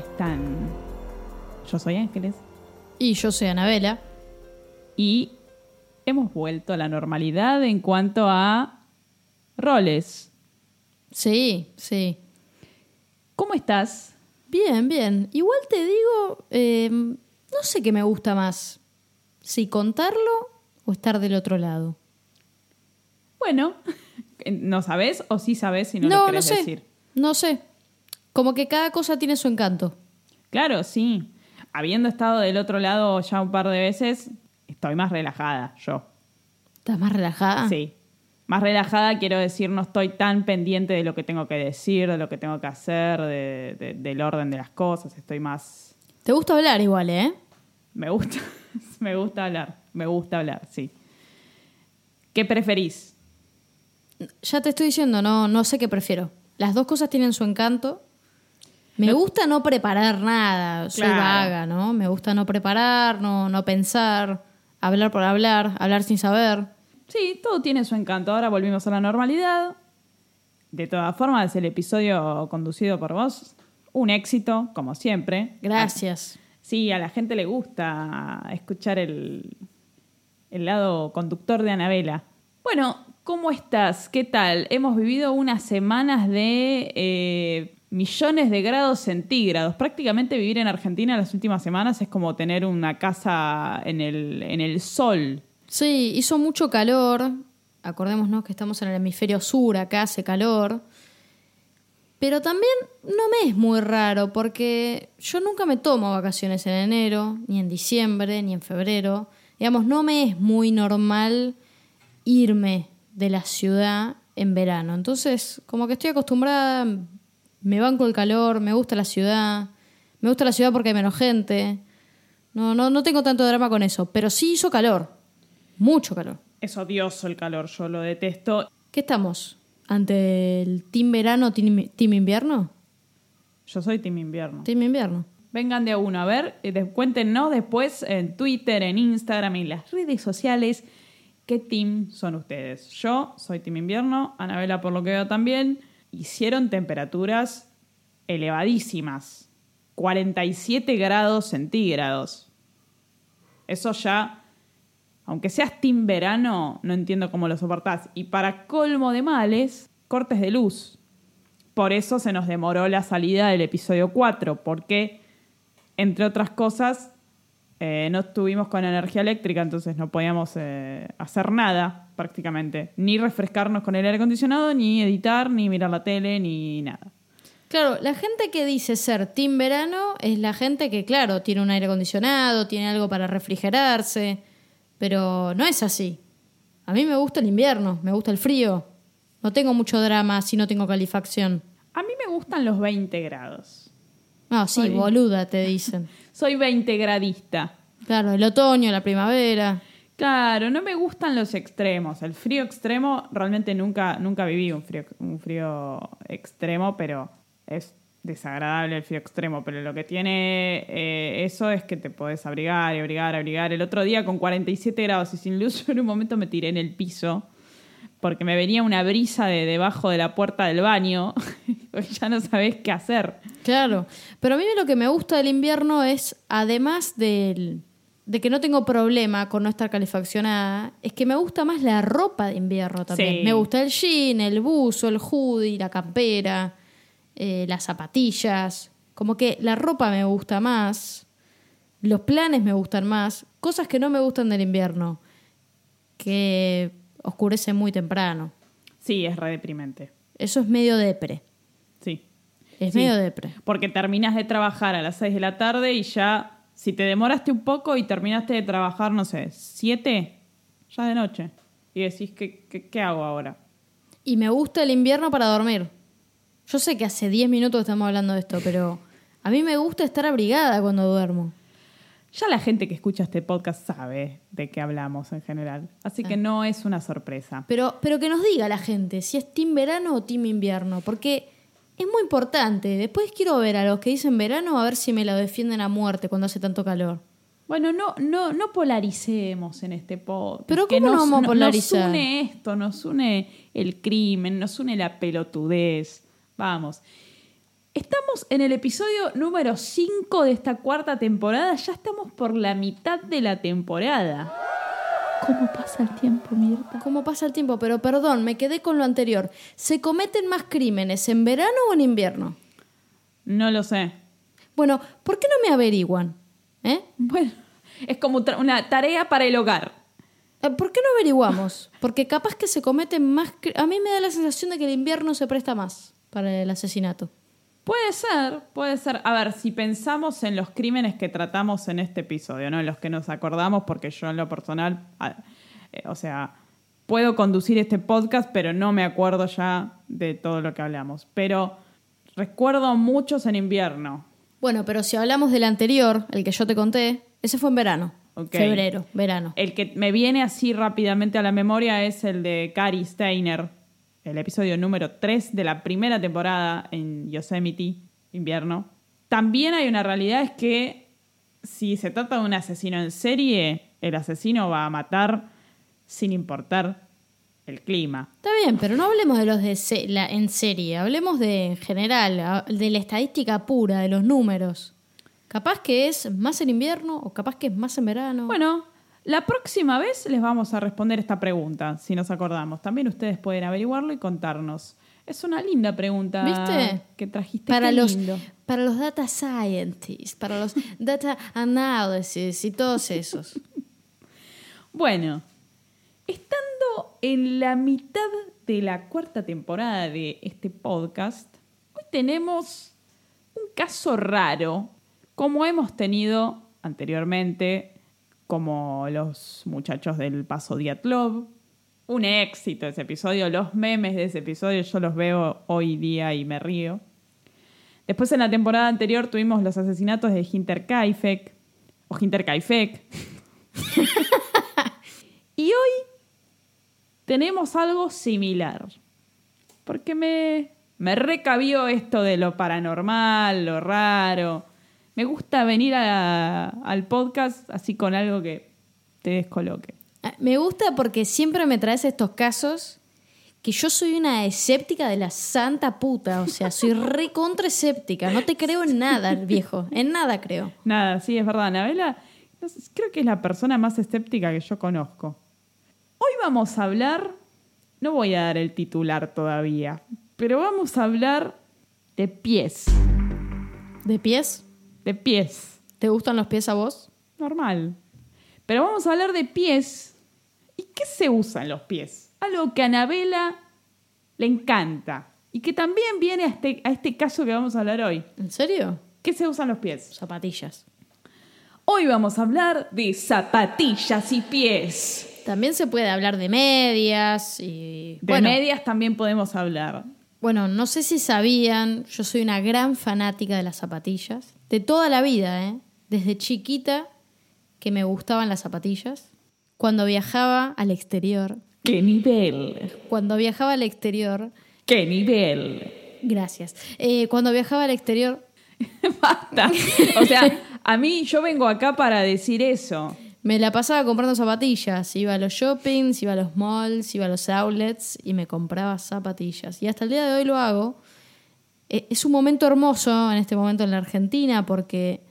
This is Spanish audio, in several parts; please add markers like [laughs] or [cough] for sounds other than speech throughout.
Están? Yo soy Ángeles Y yo soy Anabela. y hemos vuelto a la normalidad en cuanto a roles. Sí, sí. ¿Cómo estás? Bien, bien. Igual te digo, eh, no sé qué me gusta más. Si contarlo o estar del otro lado. Bueno, [laughs] ¿no sabes o sí sabes si no, No, lo no, querés sé. decir? No sé. Como que cada cosa tiene su encanto. Claro, sí. Habiendo estado del otro lado ya un par de veces, estoy más relajada yo. ¿Estás más relajada? Sí. Más relajada quiero decir, no estoy tan pendiente de lo que tengo que decir, de lo que tengo que hacer, de- de- del orden de las cosas. Estoy más Te gusta hablar igual, ¿eh? Me gusta, [laughs] me gusta hablar, me gusta hablar, sí. ¿Qué preferís? Ya te estoy diciendo, no, no sé qué prefiero. Las dos cosas tienen su encanto. Me gusta no preparar nada, soy Claro. vaga, ¿no? Me gusta no preparar, no, no pensar, hablar por hablar, hablar sin saber. Sí, todo tiene su encanto. Ahora volvimos a la normalidad. De todas formas, el episodio conducido por vos, un éxito, como siempre. Gracias. Sí, a la gente le gusta escuchar el, el lado conductor de Anabela. Bueno, ¿cómo estás? ¿Qué tal? Hemos vivido unas semanas de eh, millones de grados centígrados. Prácticamente vivir en Argentina las últimas semanas es como tener una casa en el, en el sol. Sí, hizo mucho calor. Acordémonos que estamos en el hemisferio sur, acá hace calor. Pero también no me es muy raro porque yo nunca me tomo vacaciones en enero, ni en diciembre, ni en febrero. Digamos, no me es muy normal irme de la ciudad en verano. Entonces, como que estoy acostumbrada, me banco el calor, me gusta la ciudad. Me gusta la ciudad porque hay menos gente. No, no, no tengo tanto drama con eso, pero sí hizo calor. Mucho calor. Es odioso el calor, yo lo detesto. ¿Qué estamos? ¿Ante el team verano, team, team invierno? Yo soy team invierno. Team invierno. Vengan de a uno, a ver, eh, cuéntenos después en Twitter, en Instagram, en las redes sociales, qué team son ustedes. Yo soy team invierno, Anabela por lo que veo también. Hicieron temperaturas elevadísimas, 47 grados centígrados. Eso ya, aunque seas team verano, no entiendo cómo lo soportás. Y para colmo de males, cortes de luz. Por eso se nos demoró la salida del episodio 4, porque, entre otras cosas, eh, no estuvimos con energía eléctrica, entonces no podíamos eh, hacer nada prácticamente. Ni refrescarnos con el aire acondicionado, ni editar, ni mirar la tele, ni nada. Claro, la gente que dice ser team verano es la gente que, claro, tiene un aire acondicionado, tiene algo para refrigerarse, pero no es así. A mí me gusta el invierno, me gusta el frío. No tengo mucho drama si no tengo calefacción. A mí me gustan los 20 grados. No, sí, boluda, te dicen. [laughs] Soy 20 gradista. Claro, el otoño, la primavera. Claro, no me gustan los extremos. El frío extremo, realmente nunca, nunca viví un frío, un frío extremo, pero es desagradable el frío extremo. Pero lo que tiene eh, eso es que te podés abrigar y abrigar, abrigar. El otro día con 47 grados y sin luz, yo [laughs] en un momento me tiré en el piso porque me venía una brisa de debajo de la puerta del baño. [laughs] ya no sabés qué hacer. Claro, pero a mí lo que me gusta del invierno es, además del- de que no tengo problema con no estar calefaccionada, es que me gusta más la ropa de invierno también. Sí. Me gusta el jean, el buzo, el hoodie, la campera, eh, las zapatillas. Como que la ropa me gusta más, los planes me gustan más, cosas que no me gustan del invierno, que oscurece muy temprano. Sí, es re deprimente. Eso es medio depre. Es Sí. medio depre. Porque terminas de trabajar a las 6 de la tarde y ya, si te demoraste un poco y terminaste de trabajar, no sé, 7, ya de noche. Y decís, ¿qué, qué, qué hago ahora? Y me gusta el invierno para dormir. Yo sé que hace 10 minutos estamos hablando de esto, pero A mí me gusta estar abrigada cuando duermo. Ya la gente que escucha este podcast sabe de qué hablamos en general, así que no es una sorpresa. Pero, pero que nos diga la gente si es team verano o team invierno, porque es muy importante. Después quiero ver a los que dicen verano a ver si me lo defienden a muerte cuando hace tanto calor. Bueno, no, no, no polaricemos en este podcast. Pero ¿cómo no vamos a Nos polarizar? une esto, nos une el crimen, nos une la pelotudez. Vamos. Estamos en el episodio número 5 de esta cuarta temporada. Ya estamos por la mitad de la temporada. ¿Cómo pasa el tiempo, Mirta? ¿Cómo pasa el tiempo? Pero perdón, me quedé con lo anterior. ¿Se cometen más crímenes en verano o en invierno? No lo sé. Bueno, ¿por qué no me averiguan? ¿Eh? Bueno, es como una tarea para el hogar. Eh, ¿Por qué no averiguamos? Porque capaz que se cometen más... A mí me da la sensación de que el invierno se presta más para el asesinato. Puede ser, puede ser. A ver, si pensamos en los crímenes que tratamos en este episodio, ¿no? En los que nos acordamos, porque yo en lo personal, eh, o sea, puedo conducir este podcast, pero no me acuerdo ya de todo lo que hablamos. Pero recuerdo muchos en invierno. Bueno, pero si hablamos del anterior, el que yo te conté, ese fue en verano. Febrero, verano. El que me viene así rápidamente a la memoria es el de Cary Steiner, el episodio número 3 de la primera temporada en Yosemite, invierno. También hay una realidad, es que si se trata de un asesino en serie, el asesino va a matar sin importar el clima. Está bien, pero no hablemos de los de se- la- en serie, hablemos de en general, a- de la estadística pura, de los números. Capaz que es más en invierno o capaz que es más en verano. Bueno, la próxima vez les vamos a responder esta pregunta, si nos acordamos. También ustedes pueden averiguarlo y contarnos. Es una linda pregunta ¿Viste? que trajiste. para qué los, lindo. para los data scientists, para los [laughs] data analysis y todos esos. Bueno, estando en la mitad de la cuarta temporada de este podcast, hoy tenemos un caso raro, como hemos tenido anteriormente, como los muchachos del Paso Diatlov. Un éxito ese episodio, los memes de ese episodio yo los veo hoy día y me río. Después en la temporada anterior tuvimos los asesinatos de Hinterkaifeck, o Hinterkaifeck, [laughs] y hoy tenemos algo similar. Porque me, me recabió esto de lo paranormal, lo raro. Me gusta venir a- al podcast así con algo que te descoloque. Ah, Me gusta porque siempre me traes estos casos que yo soy una escéptica de la santa puta. O sea, soy re contra escéptica. No te creo en nada, viejo. En nada creo. Nada, sí, es verdad. Anabela creo que es la persona más escéptica que yo conozco. Hoy vamos a hablar, no voy a dar el titular todavía, pero vamos a hablar de pies. ¿De pies? De pies. ¿Te gustan los pies a vos? Normal. Pero vamos a hablar de pies. ¿Y qué se usa en los pies? Algo que a Anabela le encanta. Y que también viene a este, a este caso que vamos a hablar hoy. ¿En serio? ¿Qué se usan los pies? Zapatillas. Hoy vamos a hablar de zapatillas y pies. También se puede hablar de medias y... De bueno, medias también podemos hablar. Bueno, no sé si sabían, yo soy una gran fanática de las zapatillas. De toda la vida, ¿eh? Desde chiquita que me gustaban las zapatillas. Cuando viajaba al exterior, ¡Qué nivel! cuando viajaba al exterior, ¡Qué nivel! gracias. Eh, cuando viajaba al exterior, [laughs] Basta. O sea, a mí yo vengo acá para decir eso. me la pasaba comprando zapatillas. Iba a los shoppings, iba a los malls, iba a los outlets y me compraba zapatillas. Y hasta el día de hoy lo hago. Eh, Es un momento hermoso en este momento en la Argentina porque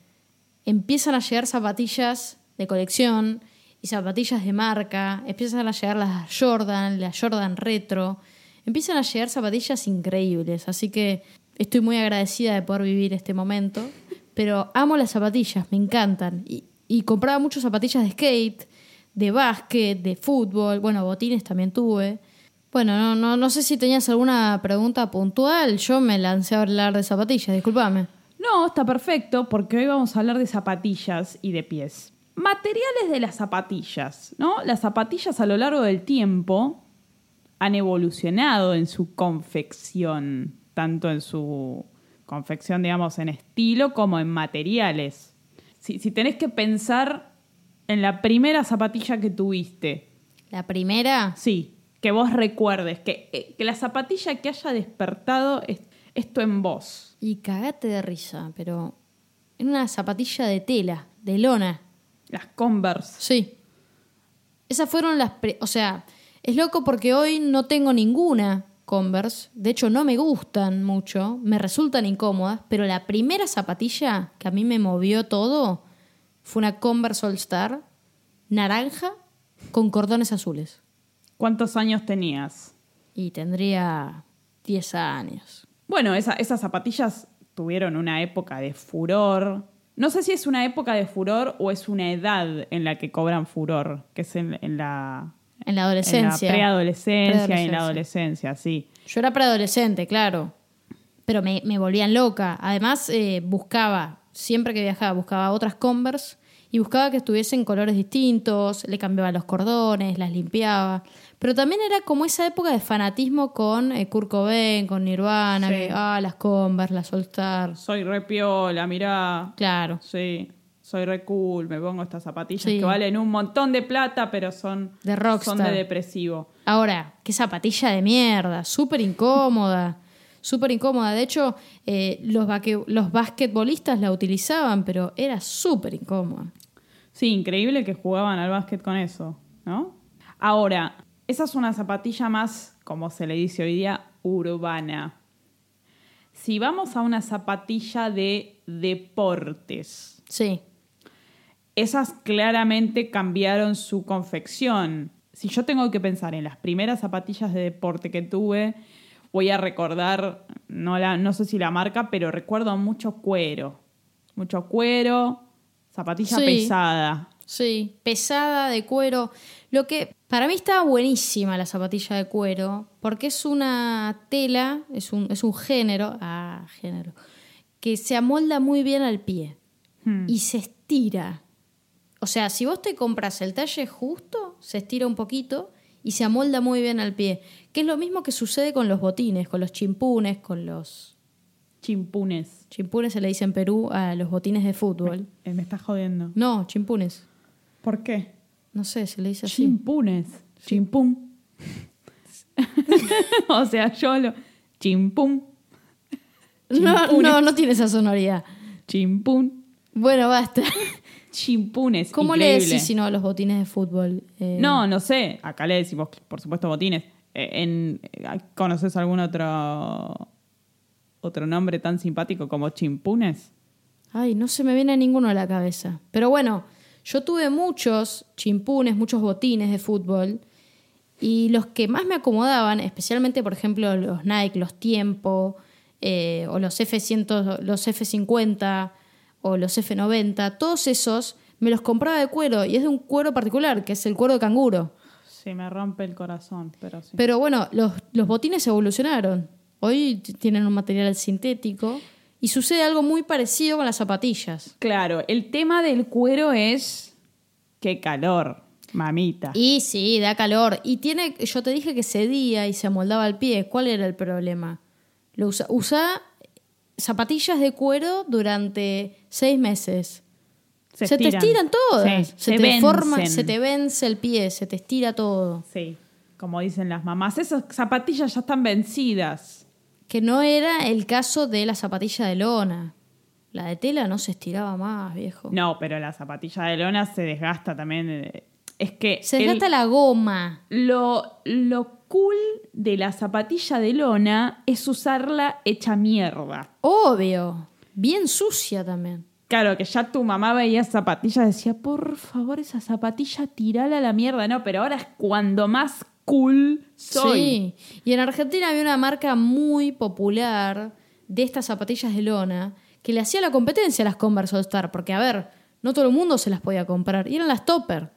empiezan a llegar zapatillas de colección y zapatillas de marca, empiezan a llegar las Jordan, las Jordan Retro, empiezan a llegar zapatillas increíbles, así que estoy muy agradecida de poder vivir este momento, pero amo las zapatillas, me encantan y, y compraba muchas zapatillas de skate, de básquet, de fútbol, bueno, botines también tuve. Bueno, no, no, no sé si tenías alguna pregunta puntual, yo me lancé a hablar de zapatillas, discúlpame. No, está perfecto porque hoy vamos a hablar de zapatillas y de pies. Materiales de las zapatillas, ¿no? Las zapatillas a lo largo del tiempo han evolucionado en su confección, tanto en su confección, digamos, en estilo como en materiales. Si, si tenés que pensar en la primera zapatilla que tuviste, La primera, sí, que vos recuerdes, que, eh, que la zapatilla que haya despertado es- esto en vos. y cagate de risa, pero en una zapatilla de tela, de lona. Las Converse. Sí. Esas fueron las... pri- O sea, es loco porque hoy no tengo ninguna Converse. De hecho, no me gustan mucho. Me resultan incómodas. Pero la primera zapatilla que a mí me movió todo fue una Converse All Star naranja con cordones azules. ¿Cuántos años tenías? Y tendría 10 años. Bueno, esa- esas zapatillas tuvieron una época de furor. No sé si es una época de furor o es una edad en la que cobran furor, que es en, en la, En la en la adolescencia. preadolescencia y en la adolescencia, sí. Yo era preadolescente, claro. Pero me, me volvían loca. Además, eh, buscaba, siempre que viajaba, buscaba otras Converse y buscaba que estuviesen colores distintos, le cambiaba los cordones, las limpiaba. Pero también era como esa época de fanatismo con eh, Kurt Cobain, con Nirvana, Sí. que, ah, las Converse, las All Star. Soy re piola, mirá. Claro. Sí, soy re cool, me pongo estas zapatillas Sí. que valen un montón de plata, pero son De rockstar. son de depresivo. Ahora, qué zapatilla de mierda, súper incómoda, [laughs] súper incómoda. De hecho, eh, los, los basquetbolistas la utilizaban, pero era súper incómoda. Sí, increíble que jugaban al básquet con eso, ¿no? Ahora, esa es una zapatilla más, como se le dice hoy día, urbana. Si vamos a una zapatilla de deportes, Sí, esas claramente cambiaron su confección. Si yo tengo que pensar en las primeras zapatillas de deporte que tuve, voy a recordar, no, la, no sé si la marca, pero recuerdo mucho cuero. Mucho cuero, zapatilla Sí. pesada. sí, pesada de cuero. Lo que para mí está buenísima la zapatilla de cuero, porque es una tela, es un, es un género, ah, género, que se amolda muy bien al pie Hmm. y se estira. O sea, si vos te compras el talle justo, se estira un poquito y se amolda muy bien al pie. Que es lo mismo que sucede con los botines, con los chimpunes, con los... Chimpunes. Chimpunes se le dice en Perú a los botines de fútbol. Eh, me estás jodiendo. No, chimpunes. ¿Por qué? No sé, se le dice así. Chimpunes. Chimpum. [laughs] o sea, yo lo. Chimpum. No, no, no tiene esa sonoridad. Chimpún. Bueno, basta. Chimpunes. ¿Cómo le decís si no a los botines de fútbol? Eh, No, no sé. Acá le decimos, por supuesto, botines. Eh, en, eh, ¿Conoces algún otro otro nombre tan simpático como chimpunes? Ay, no se me viene ninguno a la cabeza. Pero bueno, yo tuve muchos chimpunes, muchos botines de fútbol. Y los que más me acomodaban, especialmente, por ejemplo, los Nike, los Tiempo, eh, o los F100, los F50, o los F90, todos esos me los compraba de cuero. Y es de un cuero particular, que es el cuero de canguro. Sí, me rompe el corazón, pero sí. Pero bueno, los, los botines evolucionaron. Hoy tienen un material sintético. Y sucede algo muy parecido con las zapatillas. Claro, el tema del cuero es. Qué calor, mamita. Y sí, da calor. Y tiene, yo te dije que cedía y se amoldaba al pie. ¿Cuál era el problema? Lo usa, usa zapatillas de cuero durante seis meses. Se, te estiran. todas. Sí, se, se te vencen. se te vence el pie, se te estira todo. Sí, como dicen las mamás, esas zapatillas ya están vencidas. Que no era el caso de la zapatilla de lona. La de tela no se estiraba más, viejo. No, pero la zapatilla de lona se desgasta también. Es que Se el- desgasta la goma. lo, lo cool de la zapatilla de lona es usarla hecha mierda. Obvio. Bien sucia también. Claro, que ya tu mamá veía zapatillas y decía, por favor, esa zapatilla tirala a la mierda. No, pero ahora es cuando más cool soy. Sí. Y en Argentina había una marca muy popular de estas zapatillas de lona que le hacía la competencia a las Converse All Star. Porque, a ver, no todo el mundo se las podía comprar. Y eran las Topper.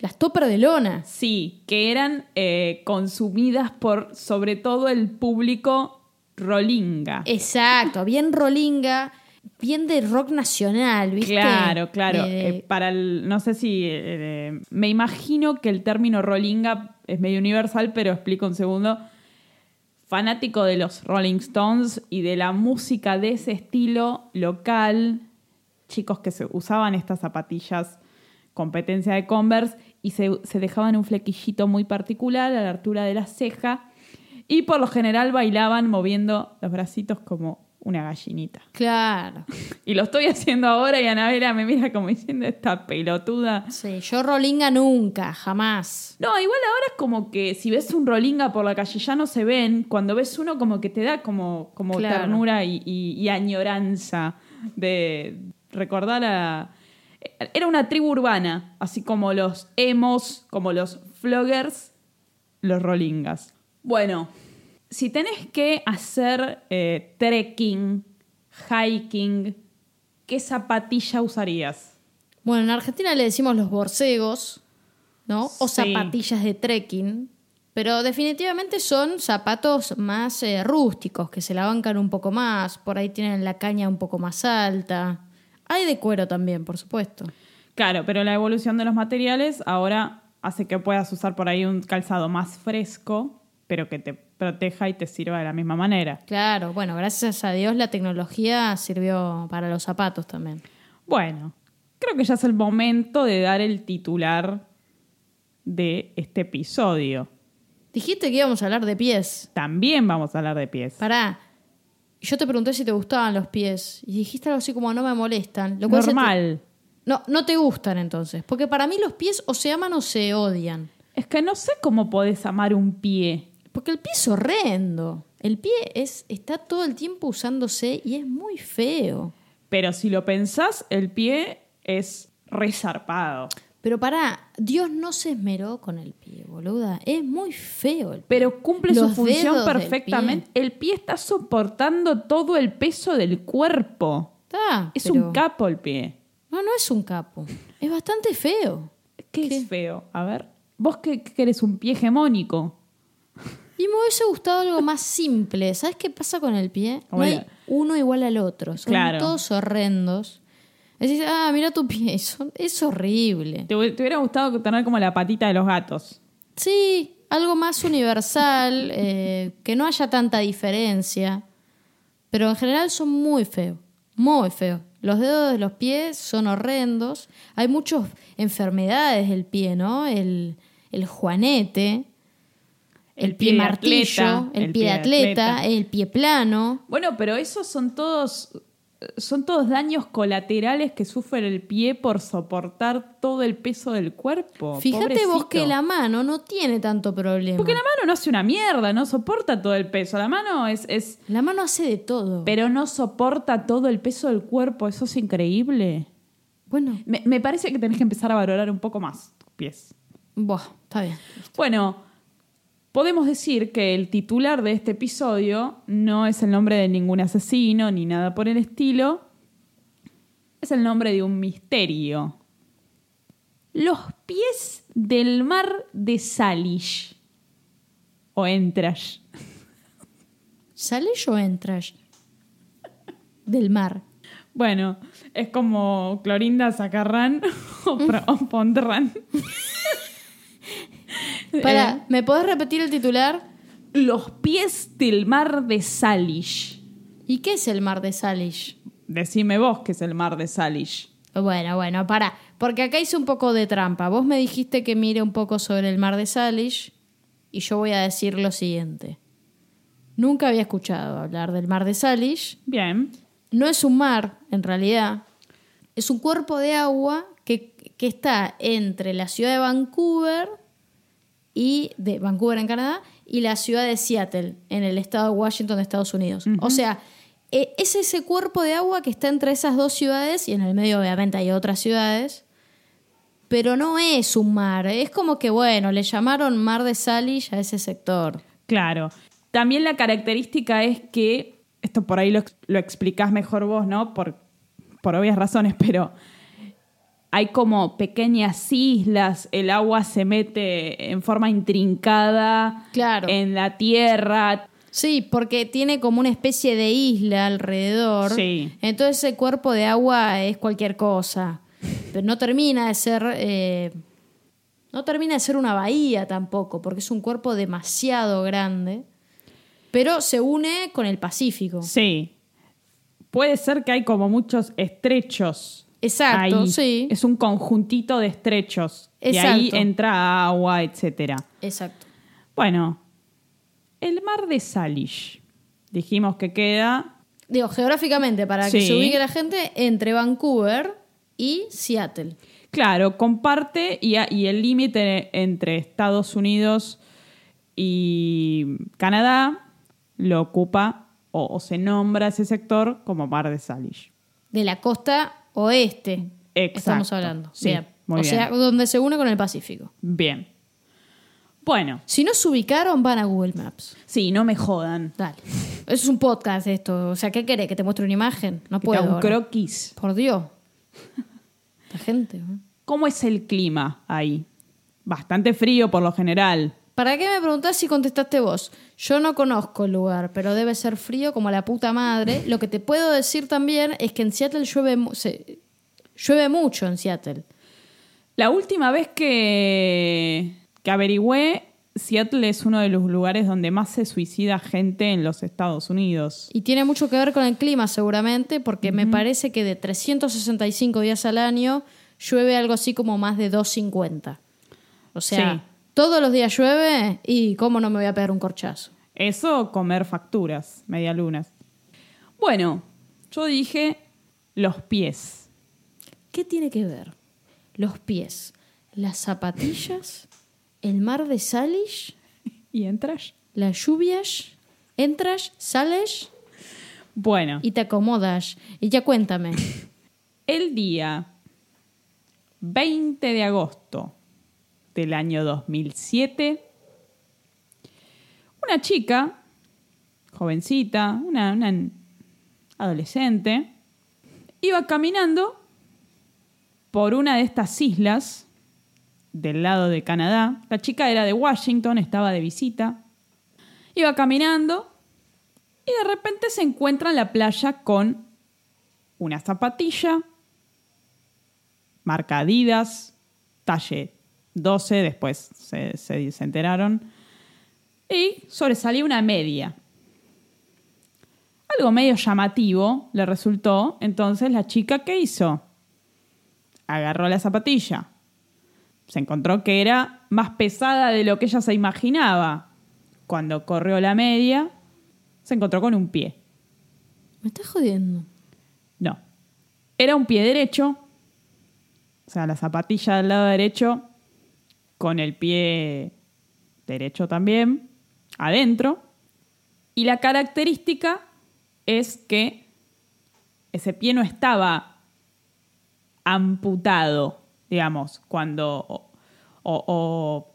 Las Topper de lona. Sí, que eran eh, consumidas por sobre todo el público rolinga. Exacto. Bien rolinga. Bien de rock nacional, ¿viste? Claro, claro. Eh, para el, no sé si, eh, me imagino que el término rolinga es medio universal, pero explico un segundo. fanático de los Rolling Stones y de la música de ese estilo local, chicos que se usaban estas zapatillas competencia de Converse y se, se dejaban un flequillito muy particular a la altura de la ceja y por lo general bailaban moviendo los bracitos como una gallinita. Claro. [laughs] Y lo estoy haciendo ahora y Anabela me mira como diciendo esta pelotuda. Sí, yo rolinga nunca, jamás. No, igual ahora es como que si ves un rolinga por la calle ya no se ven. Cuando ves uno como que te da como, como Claro. ternura y, y- y añoranza de recordar a... Era una tribu urbana, así como los emos, como los floggers, los rolingas. Bueno, si tenés que hacer eh, trekking, hiking, ¿qué zapatilla usarías? Bueno, en Argentina le decimos los borcegos, ¿no? O Sí. zapatillas de trekking. Pero definitivamente son zapatos más eh, rústicos, que se la bancan un poco más. Por ahí tienen la caña un poco más alta. Hay de cuero también, por supuesto. Claro, pero la evolución de los materiales ahora hace que puedas usar por ahí un calzado más fresco, pero que te proteja y te sirva de la misma manera. Claro, bueno, gracias a Dios la tecnología sirvió para los zapatos también. Bueno, creo que ya es el momento de dar el titular de este episodio. Dijiste que íbamos a hablar de pies. También vamos a hablar de pies. Pará. Yo te pregunté si te gustaban los pies. Y dijiste algo así como no me molestan. Lo cual se te- Normal. No, no te gustan entonces. Porque para mí los pies o se aman o se odian. Es que no sé cómo podés amar un pie. Porque el pie es horrendo. El pie es, está todo el tiempo usándose y es muy feo. Pero si lo pensás, el pie es resarpado. Pero pará, Dios no se esmeró con el pie, boluda. Es muy feo el pie. Pero cumple Los su función perfectamente. pie. El pie está soportando todo el peso del cuerpo. Está, Es pero- un capo el pie. No, no es un capo. Es bastante feo. ¿Qué, ¿Qué? es feo? A ver, vos que querés un pie hegemónico. Y me hubiese gustado algo más simple. ¿Sabes qué pasa con el pie? No hay uno igual al otro. Son Claro. todos horrendos. Decís, ah, mira tu pie. [laughs] Son- es horrible. Te hubiera gustado tener como la patita de los gatos. Sí, algo más universal, [laughs] eh, que no haya tanta diferencia. Pero en general son muy feos. Muy feos. Los dedos de los pies son horrendos. Hay muchas enfermedades del pie, ¿no? El, el juanete, el, pie, martillo, atleta, el, el pie de pie de atleta, atleta. el pie plano. Bueno, pero esos son todos. Son todos daños colaterales que sufre el pie por soportar todo el peso del cuerpo. Fíjate vos Pobrecito. que la mano no tiene tanto problema. Porque la mano no hace una mierda, no soporta todo el peso. La mano es, es. La mano hace de todo. Pero no soporta todo el peso del cuerpo. Eso es increíble. bueno, Me, me parece que tenés que empezar a valorar un poco más tus pies. buah, está bien. Bueno, podemos decir que el titular de este episodio no es el nombre de ningún asesino ni nada por el estilo. Es el nombre de un misterio. Los pies del mar de Salish. O Entrash. ¿Sale o entras? Del mar. Bueno, es como Clorinda Zacarrán [laughs] o, o Pondrán. [laughs] Para, Eh, ¿me podés repetir el titular? los pies del mar de Salish. ¿Y qué es el mar de Salish? Decime vos qué es el mar de Salish. Bueno, bueno, para. Porque acá hice un poco de trampa. Vos me dijiste que mire un poco sobre el mar de Salish y yo voy a decir lo siguiente. Nunca había escuchado hablar del mar de Salish. Bien. No es un mar, en realidad. Es un cuerpo de agua que, que está entre la ciudad de Vancouver y de Vancouver en Canadá y la ciudad de Seattle en el estado de Washington de Estados Unidos. O sea, eh, es ese cuerpo de agua que está entre esas dos ciudades y en el medio obviamente hay otras ciudades. Pero no es un mar, es como que bueno, le llamaron mar de Salish a ese sector. Claro. También la característica es que, esto por ahí lo, lo explicás mejor vos, ¿no? Por, por obvias razones, pero hay como pequeñas islas, el agua se mete en forma intrincada Claro. en la tierra. Sí, porque tiene como una especie de isla alrededor. Sí. Entonces ese cuerpo de agua es cualquier cosa. Pero no termina de ser. eh, no termina de ser una bahía tampoco, porque es un cuerpo demasiado grande. pero se une con el Pacífico. Sí. Puede ser que hay como muchos estrechos. Exacto, ahí. sí. Es un conjuntito de estrechos. Y ahí Exacto. entra agua, etcétera. Exacto. Bueno, el mar de Salish. Dijimos que queda. Digo, geográficamente, para que se ubique la gente, entre Vancouver y Seattle. Claro, comparte y el límite entre Estados Unidos y Canadá lo ocupa o, o se nombra ese sector como Mar de Salish. De la costa oeste. Exacto. Estamos hablando. Sí, Bien. muy o bien. sea, donde se une con el Pacífico. Bien. Bueno, Si no se ubicaron, van a Google Maps. sí, no me jodan. Dale. Es un podcast esto. O sea, ¿qué querés? ¿Que te muestre una imagen? No Que te puedo. un ahora. croquis. Por Dios. La gente. ¿Cómo es el clima ahí? Bastante frío por lo general. ¿Para qué me preguntás si contestaste vos? Yo no conozco el lugar, pero debe ser frío como la puta madre. Lo que te puedo decir también es que en Seattle llueve, se- llueve mucho en Seattle. La última vez que, que averigüé, Seattle es uno de los lugares donde más se suicida gente en los Estados Unidos. Y tiene mucho que ver con el clima seguramente, porque me parece que de 365 días al año llueve algo así como más de 250. O sea, Sí. Todos los días llueve y cómo no me voy a pegar un corchazo. Eso, comer facturas, medialunas. Bueno, yo dije los pies. ¿Qué tiene que ver? Los pies, las zapatillas, el mar de Salish, [laughs] ¿Y entras? las lluvias, entras, sales Bueno, y te acomodas. Y ya cuéntame. [laughs] el día 20 de agosto del año 2007, una chica, jovencita, una, una adolescente, iba caminando por una de estas islas del lado de Canadá. La chica era de Washington, estaba de visita. Iba caminando y de repente se encuentra en la playa con una zapatilla, marca Adidas, talle 12, después se, se- se enteraron, y sobresalía una media. Algo medio llamativo le resultó, entonces la chica, ¿qué hizo? Agarró la zapatilla. Se encontró que era más pesada de lo que ella se imaginaba. Cuando corrió la media, se encontró con un pie. Me estás jodiendo. No. Era un pie derecho. O sea, la zapatilla del lado derecho con el pie derecho también adentro. Y la característica es que ese pie no estaba amputado, digamos, cuando o, o-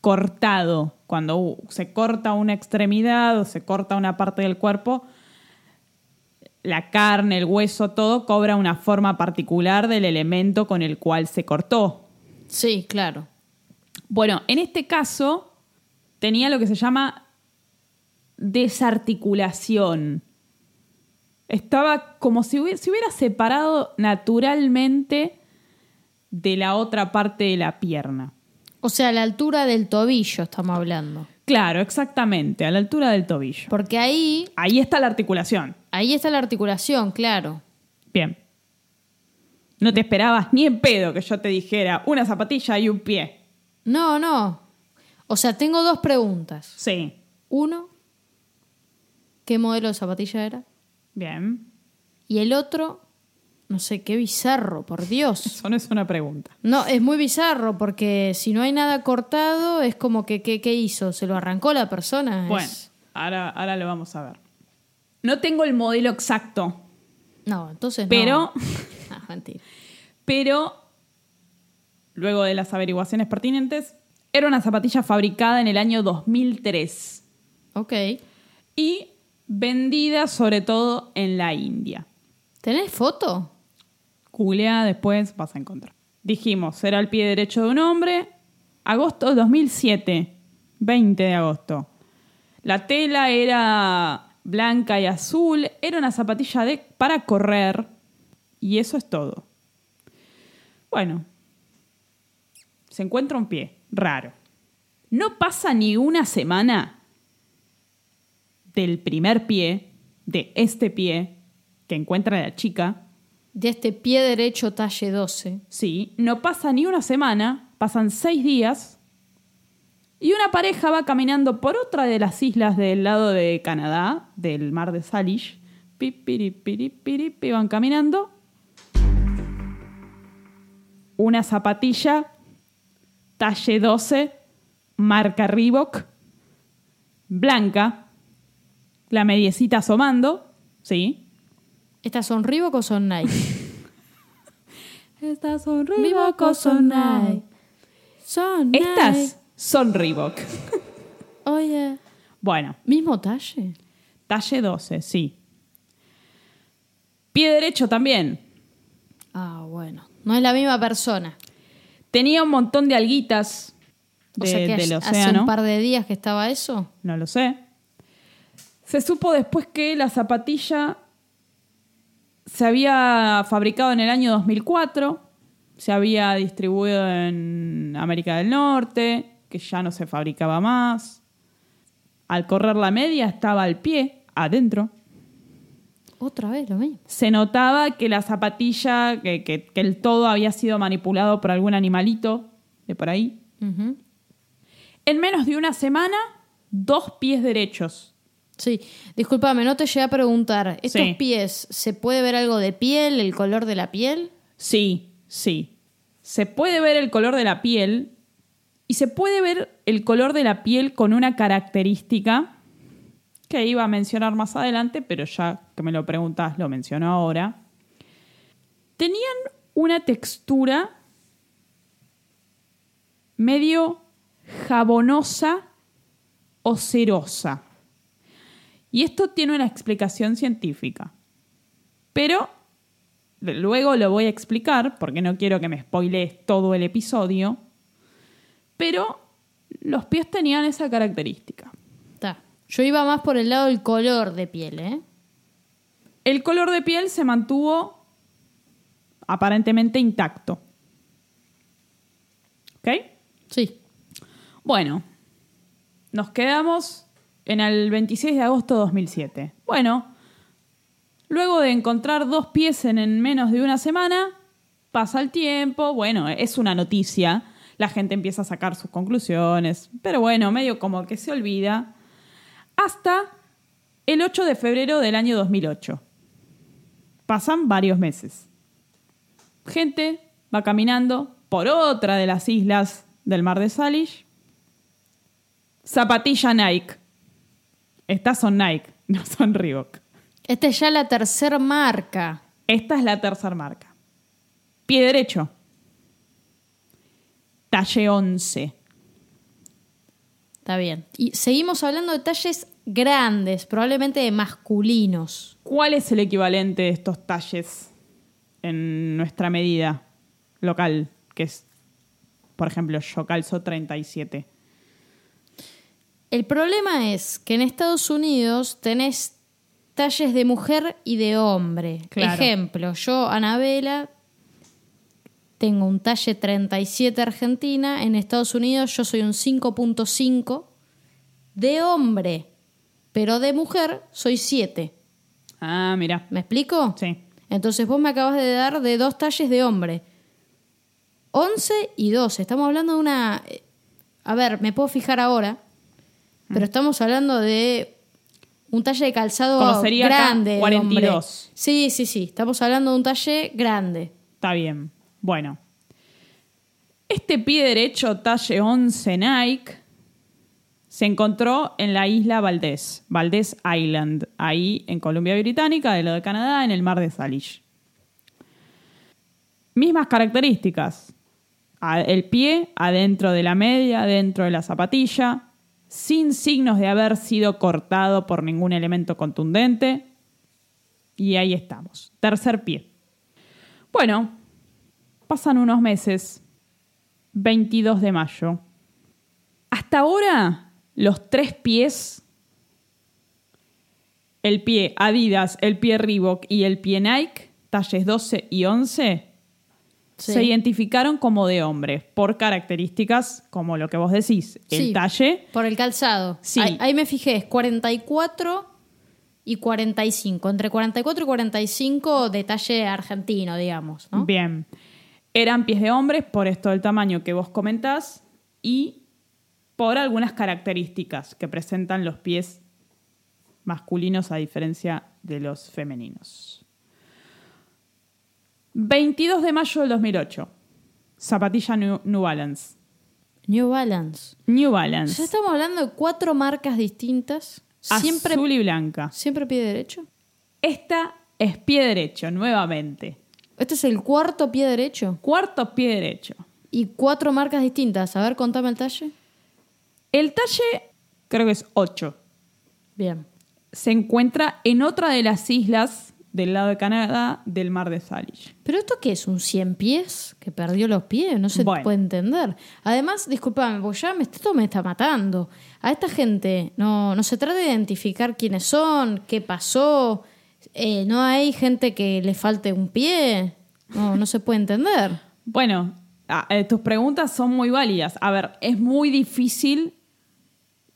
cortado, cuando se corta una extremidad o se corta una parte del cuerpo, la carne, el hueso, todo cobra una forma particular del elemento con el cual se cortó. Sí, claro. Bueno, en este caso tenía lo que se llama desarticulación. Estaba como si hubiera, se hubiera separado naturalmente de la otra parte de la pierna. O sea, a la altura del tobillo estamos hablando. Claro, exactamente, a la altura del tobillo. Porque ahí, Ahí está la articulación. ahí está la articulación, claro. Bien. No te esperabas ni en pedo que yo te dijera una zapatilla y un pie. No, no. O sea, tengo dos preguntas. Sí. Uno, ¿qué modelo de zapatilla era? Bien. Y el otro, no sé, qué bizarro, por Dios. [laughs] Eso no es una pregunta. No, es muy bizarro porque si no hay nada cortado, es como que, ¿qué, qué hizo? ¿Se lo arrancó la persona? Es- Bueno, ahora, ahora lo vamos a ver. No tengo el modelo exacto, No, entonces no. pero, [laughs] Ah, mentira. pero luego de las averiguaciones pertinentes, era una zapatilla fabricada en el año 2003 Ok. y vendida sobre todo en la India. ¿Tenés foto? Googlea después, vas a encontrar. Dijimos, era el pie derecho de un hombre. Agosto de 2007, 20 de agosto. La tela era blanca y azul. Era una zapatilla de, para correr. Y eso es todo. Bueno, se encuentra un pie raro. No pasa ni una semana del primer pie, de este pie que encuentra la chica, De este pie derecho talle 12. sí, no pasa ni una semana, pasan seis días, y una pareja va caminando por otra de las islas del lado de Canadá, del mar de Salish, pipiripiripiripi, van caminando, una zapatilla talle 12, marca Reebok, blanca, la mediecita asomando, ¿sí? ¿Estas son Reebok o son Nike? [laughs] Estas son Reebok o son Nike. Son Nike. Estas son Reebok. [laughs] Oye. Bueno, ¿Mismo talle? talle 12, sí. Pie derecho también. Ah, bueno. No es la misma persona. Tenía un montón de alguitas O de- sea que del hace océano. un par de días que estaba eso. No lo sé. Se supo después que la zapatilla se había fabricado en el año 2004, se había distribuido en América del Norte, que ya no se fabricaba más. Al correr la media estaba al pie, adentro. Otra vez lo mismo. Se notaba que la zapatilla, que, que- que el todo había sido manipulado por algún animalito de por ahí. En menos de una semana, dos pies derechos. Sí, discúlpame, no te llegué a preguntar. ¿Estos Sí. pies, se puede ver algo de piel, el color de la piel? Sí, sí. Se puede ver el color de la piel y se puede ver el color de la piel con una característica que iba a mencionar más adelante, pero ya que me lo preguntas lo menciono ahora. Tenían una textura medio jabonosa o cerosa. Y esto tiene una explicación científica. Pero luego lo voy a explicar, porque no quiero que me spoilees todo el episodio. Pero los pies tenían esa característica. Yo iba más por el lado del color de piel, ¿eh? El color de piel se mantuvo aparentemente intacto. ¿Ok? Sí. Bueno, nos quedamos en el 26 de agosto de 2007. Bueno, luego de encontrar dos pies en, en menos de una semana, pasa el tiempo, bueno, es una noticia, la gente empieza a sacar sus conclusiones, pero bueno, medio como que se olvida, hasta el 8 de febrero del año 2008. Pasan varios meses. Gente va caminando por otra de las islas del mar de Salish. Zapatilla Nike. Estas son Nike, [laughs] no son Reebok. Esta es ya la tercera marca. Esta es la tercera marca. Pie derecho. Talle 11. Está bien. Y seguimos hablando de talles grandes, probablemente de masculinos. ¿Cuál es el equivalente de estos talles en nuestra medida local? Que es, por ejemplo, yo calzo 37. El problema es que en Estados Unidos tenés talles de mujer y de hombre. Claro. Ejemplo, yo, Anabela, tengo un talle 37 Argentina. En Estados Unidos yo soy un 5.5 de hombre, pero de mujer soy 7. Ah, mira. ¿Me explico? Sí. Entonces vos me acabas de dar de dos talles de hombre. 11 y 12. Estamos hablando de una... eh, A ver, me puedo fijar ahora, pero estamos hablando de un talle de calzado grande. de 42. hombre. Sí, sí, sí. Estamos hablando de un talle grande. Está bien. Bueno. Este pie derecho talle 11 Nike se encontró en la isla Valdés, Valdés Island, ahí en Columbia Británica, de lo de Canadá, en el mar de Salish. Mismas características. El pie adentro de la media, adentro de la zapatilla, sin signos de haber sido cortado por ningún elemento contundente. Y ahí estamos. Tercer pie. Bueno, pasan unos meses. 22 de mayo. Hasta ahora, los tres pies, el pie Adidas, el pie Reebok y el pie Nike, talles 12 y 11, Sí. se identificaron como de hombres por características como lo que vos decís, el Sí. talle. Por el calzado. Sí. Ahí, ahí me fijé, es 44 y 45. Entre 44 y 45 detalle argentino, digamos, ¿no? Bien. Eran pies de hombres por esto del tamaño que vos comentás y por algunas características que presentan los pies masculinos a diferencia de los femeninos. 22 de mayo del 2008. Zapatilla New, New Balance. New Balance. New Ya Balance. estamos hablando de cuatro marcas distintas. Siempre, Azul y blanca. siempre pie derecho. Esta es pie derecho, nuevamente. Este es el cuarto pie derecho. Cuarto pie derecho. Y cuatro marcas distintas. A ver, contame el talle. El talle creo que es 8. Bien. Se encuentra en otra de las islas del lado de Canadá del mar de Salish. ¿Pero esto qué es? ¿Un 100 pies que perdió los pies? No se Bueno. puede entender. Además, discúlpame, porque ya me, esto me está matando. A esta gente no, no se trata de identificar quiénes son, qué pasó. Eh, no hay gente que le falte un pie. No, no se puede entender. [laughs] Bueno, ah, eh, tus preguntas son muy válidas. A ver, es muy difícil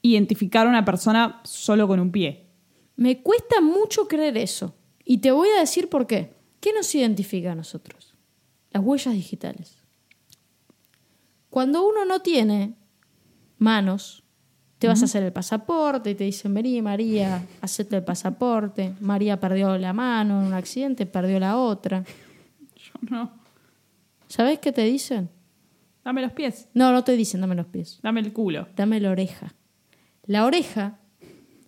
identificar a una persona solo con un pie. Me cuesta mucho creer eso. Y te voy a decir por qué. ¿Qué nos identifica a nosotros? Las huellas digitales. Cuando uno no tiene manos, te vas a hacer el pasaporte y te dicen, vení María, hacete el pasaporte. María perdió la mano en un accidente, perdió la otra. Yo no. ¿Sabés qué te dicen? Dame los pies, No, no te dicen, dame los pies. dame el culo. Dame la oreja. La oreja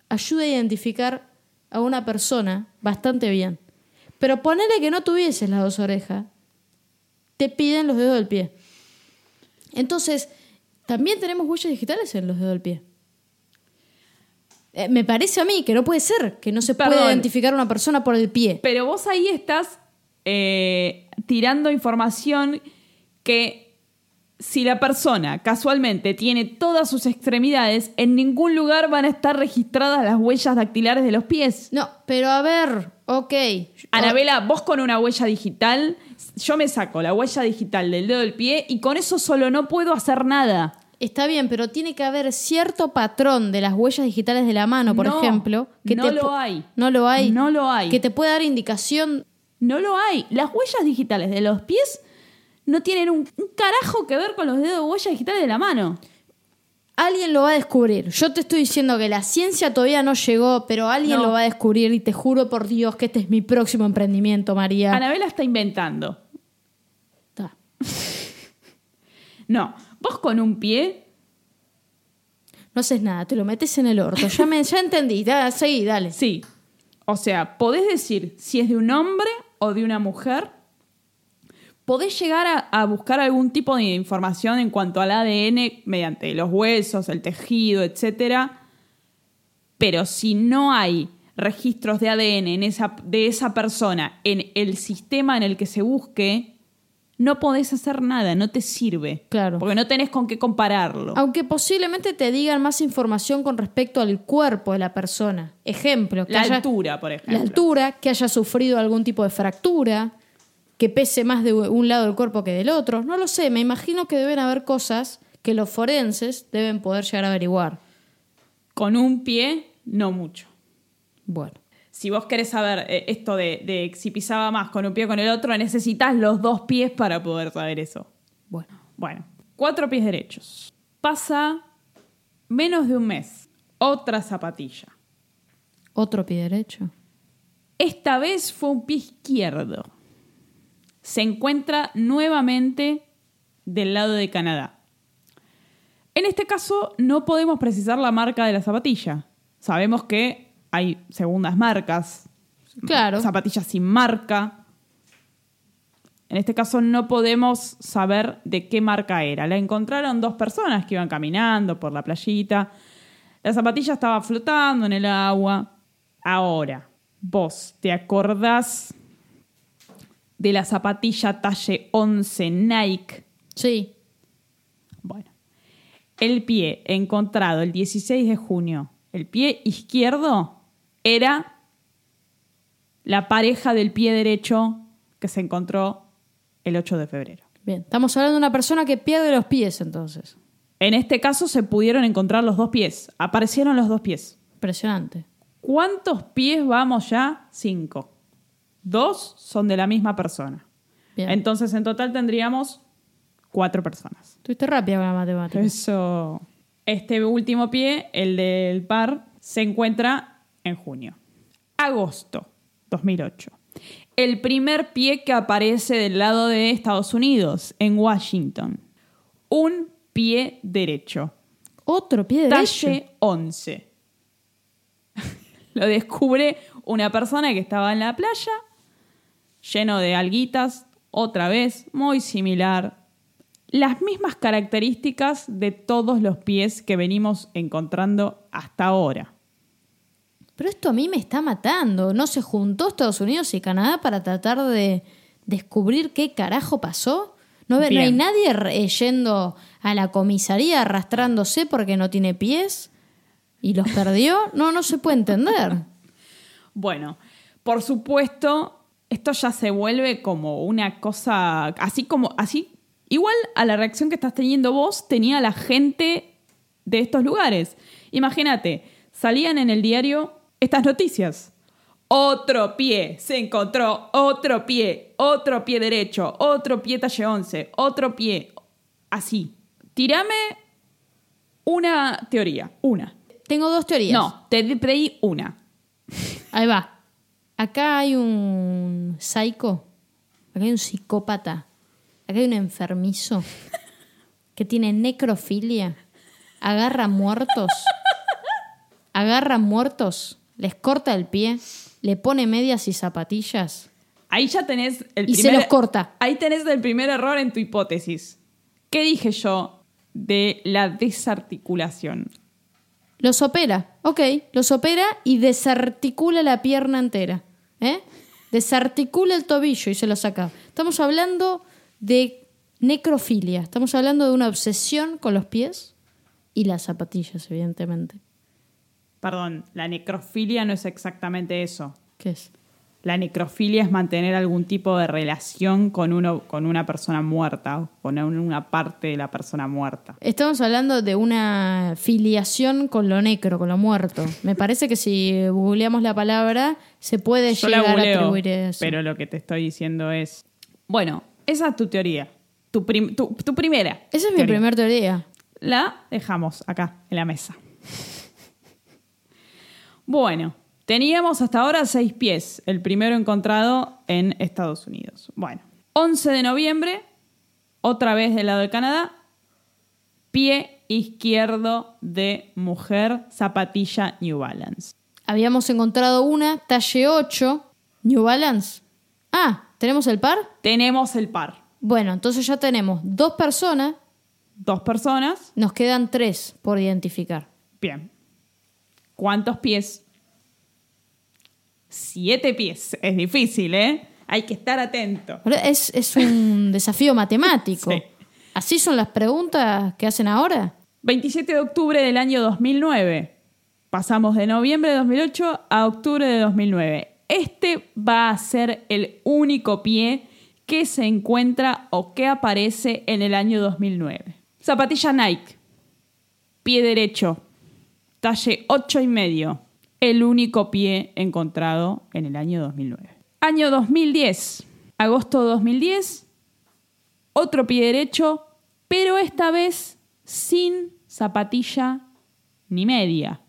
ayuda a identificar a una persona bastante bien. Pero ponele que no tuvieses las dos orejas, te piden los dedos del pie. Entonces, también tenemos huellas digitales en los dedos del pie. Eh, me parece a mí que no puede ser que no se pueda Perdón. identificar a una persona por el pie. Pero vos ahí estás eh, tirando información que si la persona casualmente tiene todas sus extremidades, en ningún lugar van a estar registradas las huellas dactilares de los pies. No, pero a ver, ok. Anabela, vos con una huella digital, yo me saco la huella digital del dedo del pie y con eso solo no puedo hacer nada. Está bien, pero tiene que haber cierto patrón de las huellas digitales de la mano, por No, ejemplo. Que no te lo hay. No lo hay. No lo hay. Que te puede dar indicación. No lo hay. Las huellas digitales de los pies no tienen un, un carajo que ver con los dedos huellas digitales de la mano. Alguien lo va a descubrir. Yo te estoy diciendo que la ciencia todavía no llegó, pero alguien No. lo va a descubrir y te juro por Dios que este es mi próximo emprendimiento, María. Anabela está inventando. Ta. [laughs] No, vos con un pie, No haces nada, te lo metes en el orto. Ya, me, ya entendí. Da, seguí, dale. sí. O sea, podés decir si es de un hombre o de una mujer. Podés llegar a, a buscar algún tipo de información en cuanto al ADN mediante los huesos, el tejido, etc. Pero si no hay registros de ADN en esa, de esa persona en el sistema en el que se busque, no podés hacer nada, no te sirve. Claro. Porque no tenés con qué compararlo. Aunque posiblemente te digan más información con respecto al cuerpo de la persona. Ejemplo, que La haya- altura, por ejemplo. la altura, que haya sufrido algún tipo de fractura, que pese más de un lado del cuerpo que del otro. No lo sé, me imagino que deben haber cosas que los forenses deben poder llegar a averiguar. Con un pie, no mucho. Bueno, Si vos querés saber eh, esto de, de si pisaba más con un pie o con el otro, necesitas los dos pies para poder saber eso. bueno. Bueno, cuatro pies derechos. Pasa menos de un mes. Otra zapatilla. Otro pie derecho. Esta vez fue un pie izquierdo. Se encuentra nuevamente del lado de Canadá. En este caso no podemos precisar la marca de la zapatilla. Sabemos que hay segundas marcas, Claro. zapatillas sin marca. En este caso no podemos saber de qué marca era. La encontraron dos personas que iban caminando por la playita. La zapatilla estaba flotando en el agua. Ahora, vos te acordás de la zapatilla talle 11 Nike. Sí. Bueno, el pie encontrado el 16 de junio, el pie izquierdo era la pareja del pie derecho que se encontró el 8 de febrero. Bien, estamos hablando de una persona que pierde los pies entonces. En este caso se pudieron encontrar los dos pies. Aparecieron los dos pies. Impresionante. ¿Cuántos pies vamos ya? Cinco. Dos son de la misma persona. Bien. Entonces en total tendríamos cuatro personas. Estuviste rápida con la matemática. Eso. Este último pie, el del par, se encuentra en junio. Agosto 2008. El primer pie que aparece del lado de Estados Unidos, en Washington. Un pie derecho. Otro pie derecho. Talle 11. [laughs] Lo descubre una persona que estaba en la playa, lleno de alguitas, otra vez, muy similar. Las mismas características de todos los pies que venimos encontrando hasta ahora. Pero esto a mí me está matando. ¿No se juntó Estados Unidos y Canadá para tratar de descubrir qué carajo pasó? ¿No, no hay nadie eh, yendo a la comisaría arrastrándose porque no tiene pies y los perdió? [laughs] No, no se puede entender. Bueno, por supuesto, esto ya se vuelve como una cosa, así como, así, igual a la reacción que estás teniendo vos, tenía la gente de estos lugares. Imagínate, salían en el diario estas noticias. Otro pie, se encontró otro pie, otro pie derecho, otro pie talle 11, otro pie, así. Tirame una teoría, una. Tengo dos teorías. No, te pedí una. Ahí va. Acá hay un psycho. Acá hay un psicópata. Acá hay un enfermizo que tiene necrofilia. Agarra muertos. Agarra muertos. Les corta el pie. Le pone medias y zapatillas. Ahí ya tenés el Y se primer, los corta. Ahí tenés el primer error en tu hipótesis. ¿Qué dije yo de la desarticulación? Los opera. Ok. Los opera y desarticula la pierna entera. ¿Eh? Desarticula el tobillo y se lo saca. Estamos hablando de necrofilia. Estamos hablando de una obsesión con los pies y las zapatillas, evidentemente. Perdón, la necrofilia no es exactamente eso. ¿Qué es? La necrofilia es mantener algún tipo de relación con, uno, con una persona muerta, o con una parte de la persona muerta. Estamos hablando de una filiación con lo necro, con lo muerto. Me parece que si googleamos la palabra, se puede Yo llegar a atribuir eso. pero lo que te estoy diciendo es... Bueno, esa es tu teoría. Tu, prim- tu- tu primera. Esa es mi primera teoría. La dejamos acá, en la mesa. Bueno, teníamos hasta ahora seis pies, el primero encontrado en Estados Unidos. Bueno, 11 de noviembre, otra vez del lado de Canadá, pie izquierdo de mujer, zapatilla New Balance. Habíamos encontrado una, talle 8, New Balance. Ah, ¿tenemos el par? Tenemos el par. Bueno, entonces ya tenemos dos personas, Dos personas. nos quedan tres por identificar. Bien. ¿Cuántos pies? Siete pies. Es difícil, ¿eh? Hay que estar atento. Es, es un [laughs] desafío matemático. Sí. ¿Así son las preguntas que hacen ahora? 27 de octubre del año 2009. Pasamos de noviembre de 2008 a octubre de 2009. Este va a ser el único pie que se encuentra o que aparece en el año 2009. Zapatilla Nike. Pie derecho. Talle 8 y medio. El único pie encontrado en el año 2009. Año 2010. Agosto de 2010 otro pie derecho, pero esta vez sin zapatilla ni media.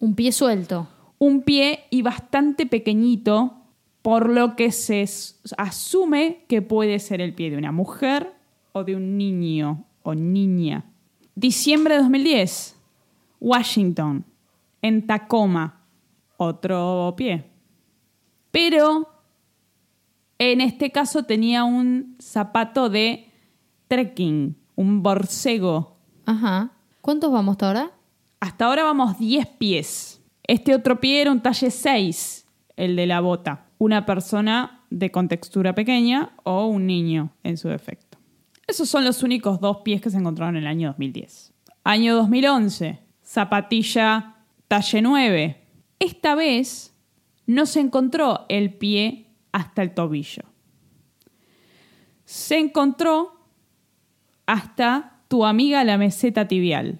Un pie suelto. Un pie y bastante pequeñito, por lo que se asume que puede ser el pie de una mujer o de un niño o niña. Diciembre de 2010, Washington, en Tacoma, otro pie. Pero en este caso tenía un zapato de trekking, un borcego. Ajá. ¿Cuántos vamos hasta ahora? Hasta ahora vamos 10 pies. Este otro pie era un talle 6, el de la bota. Una persona de contextura pequeña o un niño en su defecto. Esos son los únicos dos pies que se encontraron en el año 2010. Año 2011, zapatilla talle 9. Esta vez no se encontró el pie hasta el tobillo. Se encontró hasta tu amiga la meseta tibial.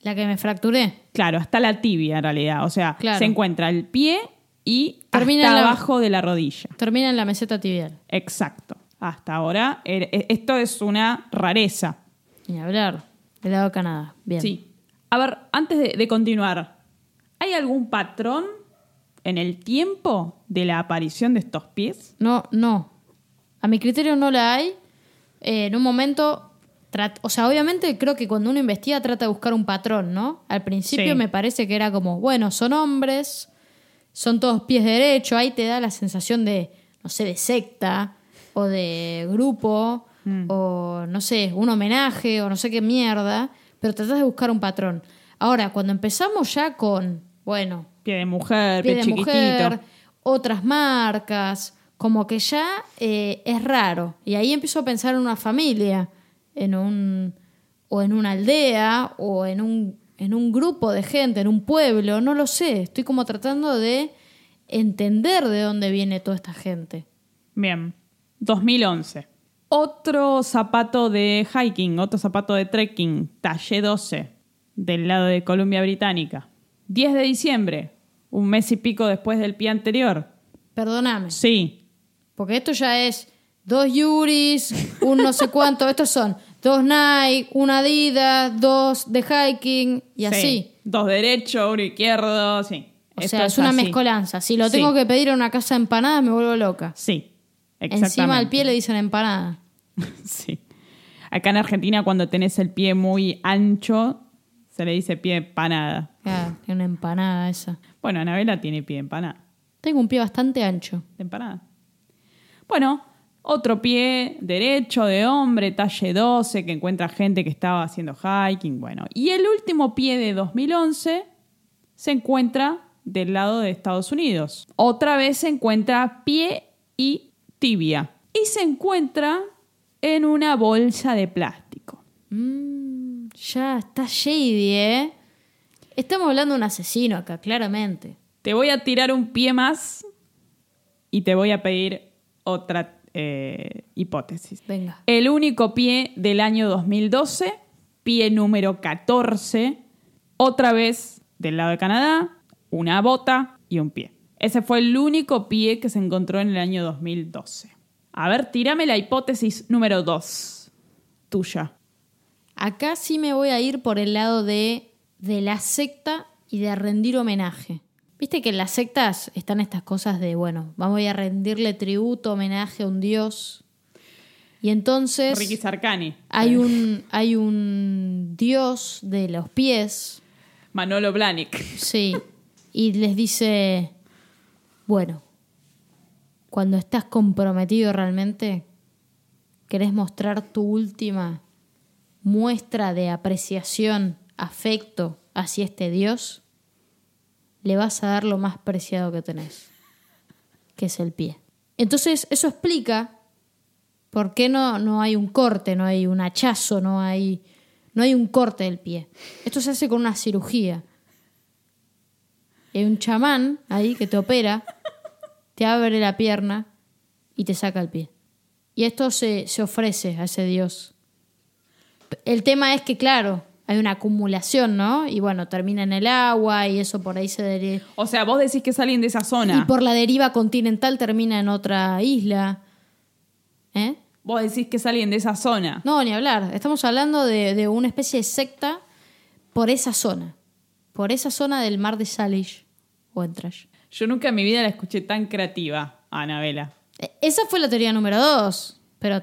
La que me fracturé. Claro, hasta la tibia en realidad. O sea, Claro. se encuentra el pie y Termina hasta la- abajo de la rodilla. Termina en la meseta tibial. Exacto. Hasta ahora, er- e- esto es una rareza. Ni hablar. Del lado de Canadá. Bien. Sí. A ver, antes de, de continuar, ¿hay algún patrón en el tiempo de la aparición de estos pies? No, no. A mi criterio no la hay. Eh, en un momento, o sea, obviamente creo que cuando uno investiga trata de buscar un patrón, ¿no? Al principio Sí. me parece que era como, bueno, son hombres, son todos pies derechos, ahí te da la sensación de, no sé, de secta o de grupo o, no sé, un homenaje o no sé qué mierda, pero tratás de buscar un patrón. Ahora, cuando empezamos ya con, bueno, Pie de mujer, pie pie, de chiquitito. mujer, otras marcas, como que ya eh, es raro. Y ahí empiezo a pensar en una familia, en un o en una aldea, o en un, en un grupo de gente, en un pueblo, no lo sé. Estoy como tratando de entender de dónde viene toda esta gente. Bien. 2011. Otro zapato de hiking, otro zapato de trekking, talle 12, del lado de Columbia Británica. 10 de diciembre, un mes y pico después del pie anterior. Perdóname, Sí, porque esto ya es dos Yuris, un no sé cuánto, [laughs] estos son dos Nike, una Adidas, dos de hiking y así. sí. Dos derechos, uno izquierdo, sí. O Esto sea, es una así. mezcolanza. Si lo Sí. tengo que pedir a una casa de empanadas, me vuelvo loca. Sí. Encima al pie le dicen empanada. [laughs] Sí. Acá en Argentina, cuando tenés el pie muy ancho, se le dice pie empanada. Claro, tiene una empanada esa. Bueno, Anabela tiene pie empanada. Tengo un pie bastante ancho. de empanada. Bueno, otro pie derecho de hombre, talle 12, que encuentra gente que estaba haciendo hiking. Bueno, y el último pie de 2011 se encuentra del lado de Estados Unidos. Otra vez se encuentra pie y tibia. Y se encuentra en una bolsa de plástico. Mm, ya está shady, ¿eh? Estamos hablando de un asesino acá, claramente. Te voy a tirar un pie más y te voy a pedir otra eh, hipótesis. Venga. El único pie del año 2012, pie número 14, otra vez del lado de Canadá, una bota y un pie. Ese fue el único pie que se encontró en el año 2012. A ver, tírame la hipótesis número 2, tuya. Acá sí me voy a ir por el lado de, de la secta y de rendir homenaje. Viste que en las sectas están estas cosas de, bueno, vamos a ir a rendirle tributo, homenaje a un dios. Y entonces Ricky Sarkani. hay un, hay un dios de los pies, Manolo Blahnik. sí, y les dice, bueno, cuando estás comprometido realmente, querés mostrar tu última muestra de apreciación, afecto hacia este Dios, le vas a dar lo más preciado que tenés, que es el pie. Entonces, eso explica por qué no, no hay un corte, no hay un hachazo, no hay, no hay un corte del pie. Esto se hace con una cirugía. Hay un chamán ahí que te opera, te abre la pierna y te saca el pie. Y esto se, se ofrece a ese Dios. El tema es que, claro, hay una acumulación, ¿no? Y bueno, termina en el agua y eso por ahí se deriva. O sea, vos decís que es alguien de esa zona. Y por la deriva continental termina en otra isla. ¿Eh? Vos decís que es alguien de esa zona. No, ni hablar. Estamos hablando de, de una especie de secta por esa zona. Por esa zona del mar de Salish o Entrash. Yo nunca en mi vida la escuché tan creativa, a Anabela. E- Esa fue la teoría número dos. Pero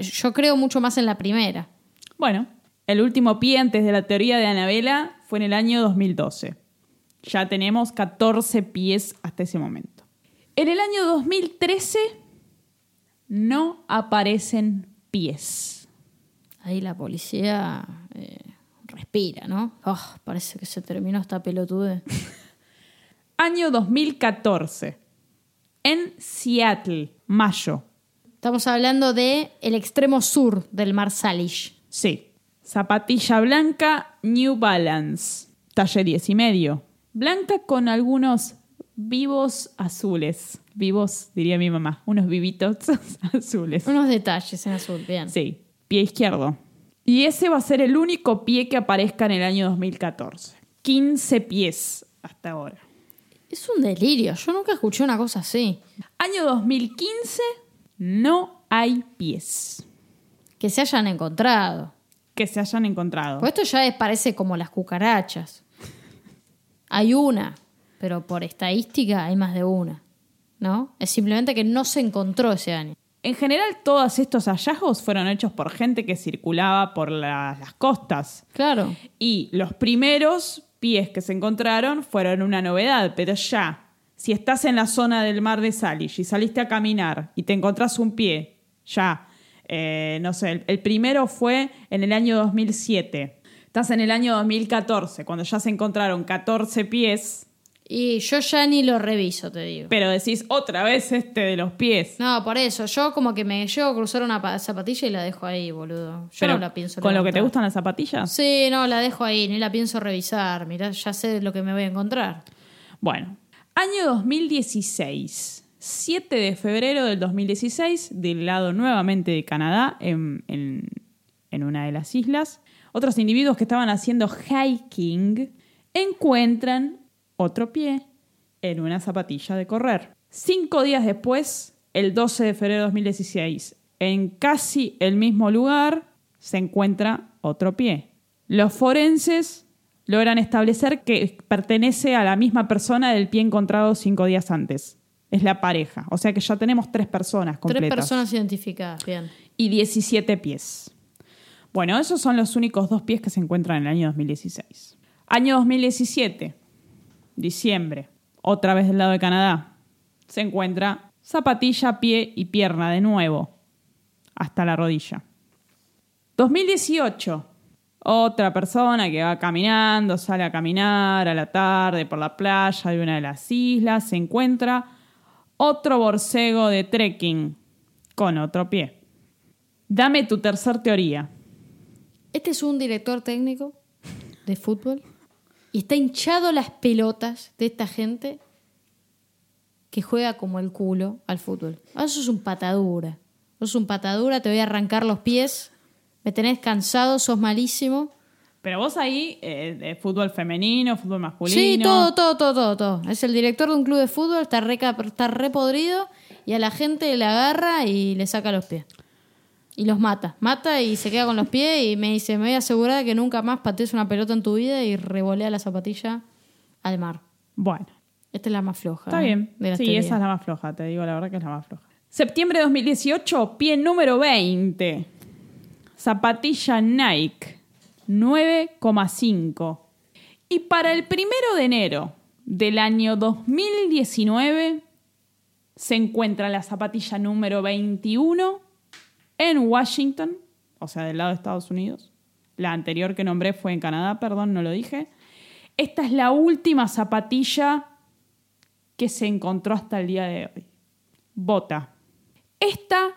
yo creo mucho más en la primera. Bueno, el último pie antes de la teoría de Anabela fue en el año 2012. Ya tenemos 14 pies hasta ese momento. En el año 2013 no aparecen pies. Ahí la policía eh, respira, ¿no? Oh, parece que se terminó esta pelotude. [laughs] Año 2014. En Seattle, mayo. Estamos hablando de el extremo sur del mar Salish. Sí. Zapatilla blanca New Balance. Talle 10 y medio. Blanca con algunos vivos azules. Vivos, diría mi mamá. Unos vivitos [laughs] azules. Unos detalles en azul, bien. Sí. Pie izquierdo. Y ese va a ser el único pie que aparezca en el año 2014. 15 pies hasta ahora. Es un delirio. Yo nunca escuché una cosa así. Año 2015, no hay pies Que se hayan encontrado. que se hayan encontrado. Pues esto ya es- parece como las cucarachas. Hay una, pero por estadística hay más de una. ¿No? Es simplemente que no se encontró ese año. En general, todos estos hallazgos fueron hechos por gente que circulaba por la- las costas. Claro. Y los primeros pies que se encontraron fueron una novedad, pero ya, si estás en la zona del mar de Salish y saliste a caminar y te encontrás un pie, ya, eh, no sé, el, el primero fue en el año 2007. Estás en el año 2014, cuando ya se encontraron 14 pies, Y yo ya ni lo reviso, te digo. pero decís otra vez este de los pies. No, por eso. Yo como que me llego a cruzar una pa- zapatilla y la dejo ahí, boludo. Yo Pero no la pienso ¿Con lo que te gustan las zapatillas? Sí, no, la dejo ahí, ni la pienso revisar. Mirá, ya sé lo que me voy a encontrar. Bueno, año 2016. 7 de febrero del 2016, del lado nuevamente de Canadá, en, en- en una de las islas, otros individuos que estaban haciendo hiking encuentran otro pie en una zapatilla de correr. Cinco días después, el 12 de febrero de 2016, en casi el mismo lugar, se encuentra otro pie. Los forenses logran establecer que pertenece a la misma persona del pie encontrado cinco días antes. Es la pareja. O sea que ya tenemos tres personas completas. Tres personas identificadas, bien. Y 17 pies. Bueno, esos son los únicos dos pies que se encuentran en el año 2016. Año 2017, diciembre, otra vez del lado de Canadá, se encuentra zapatilla, pie y pierna de nuevo, hasta la rodilla. 2018, otra persona que va caminando, sale a caminar a la tarde por la playa de una de las islas, se encuentra otro borcego de trekking con otro pie. Dame tu tercer teoría. Este es un director técnico de fútbol y está hinchado las pelotas de esta gente que juega como el culo al fútbol. Ah, eso es un patadura. Sos un patadura, te voy a arrancar los pies, me tenés cansado, sos malísimo. Pero vos ahí, eh, de fútbol femenino, fútbol masculino. Sí, todo, todo, todo, todo, todo. Es el director de un club de fútbol, está re, está re podrido y a la gente le agarra y le saca los pies. Y los mata. Mata y se queda con los pies y me dice, me voy a asegurar de que nunca más patees una pelota en tu vida y revolea la zapatilla al mar. Bueno, Esta es la más floja. está ¿eh? bien. de Sí, esa es la más floja, te digo la verdad que es la más floja. Septiembre de 2018, pie número 20. Zapatilla Nike, 9,5. Y para el primero de enero del año 2019 se encuentra la zapatilla número 21 en Washington, o sea, del lado de Estados Unidos. La anterior que nombré fue en Canadá, perdón, no lo dije. Esta es la última zapatilla que se encontró hasta el día de hoy. Bota. Esta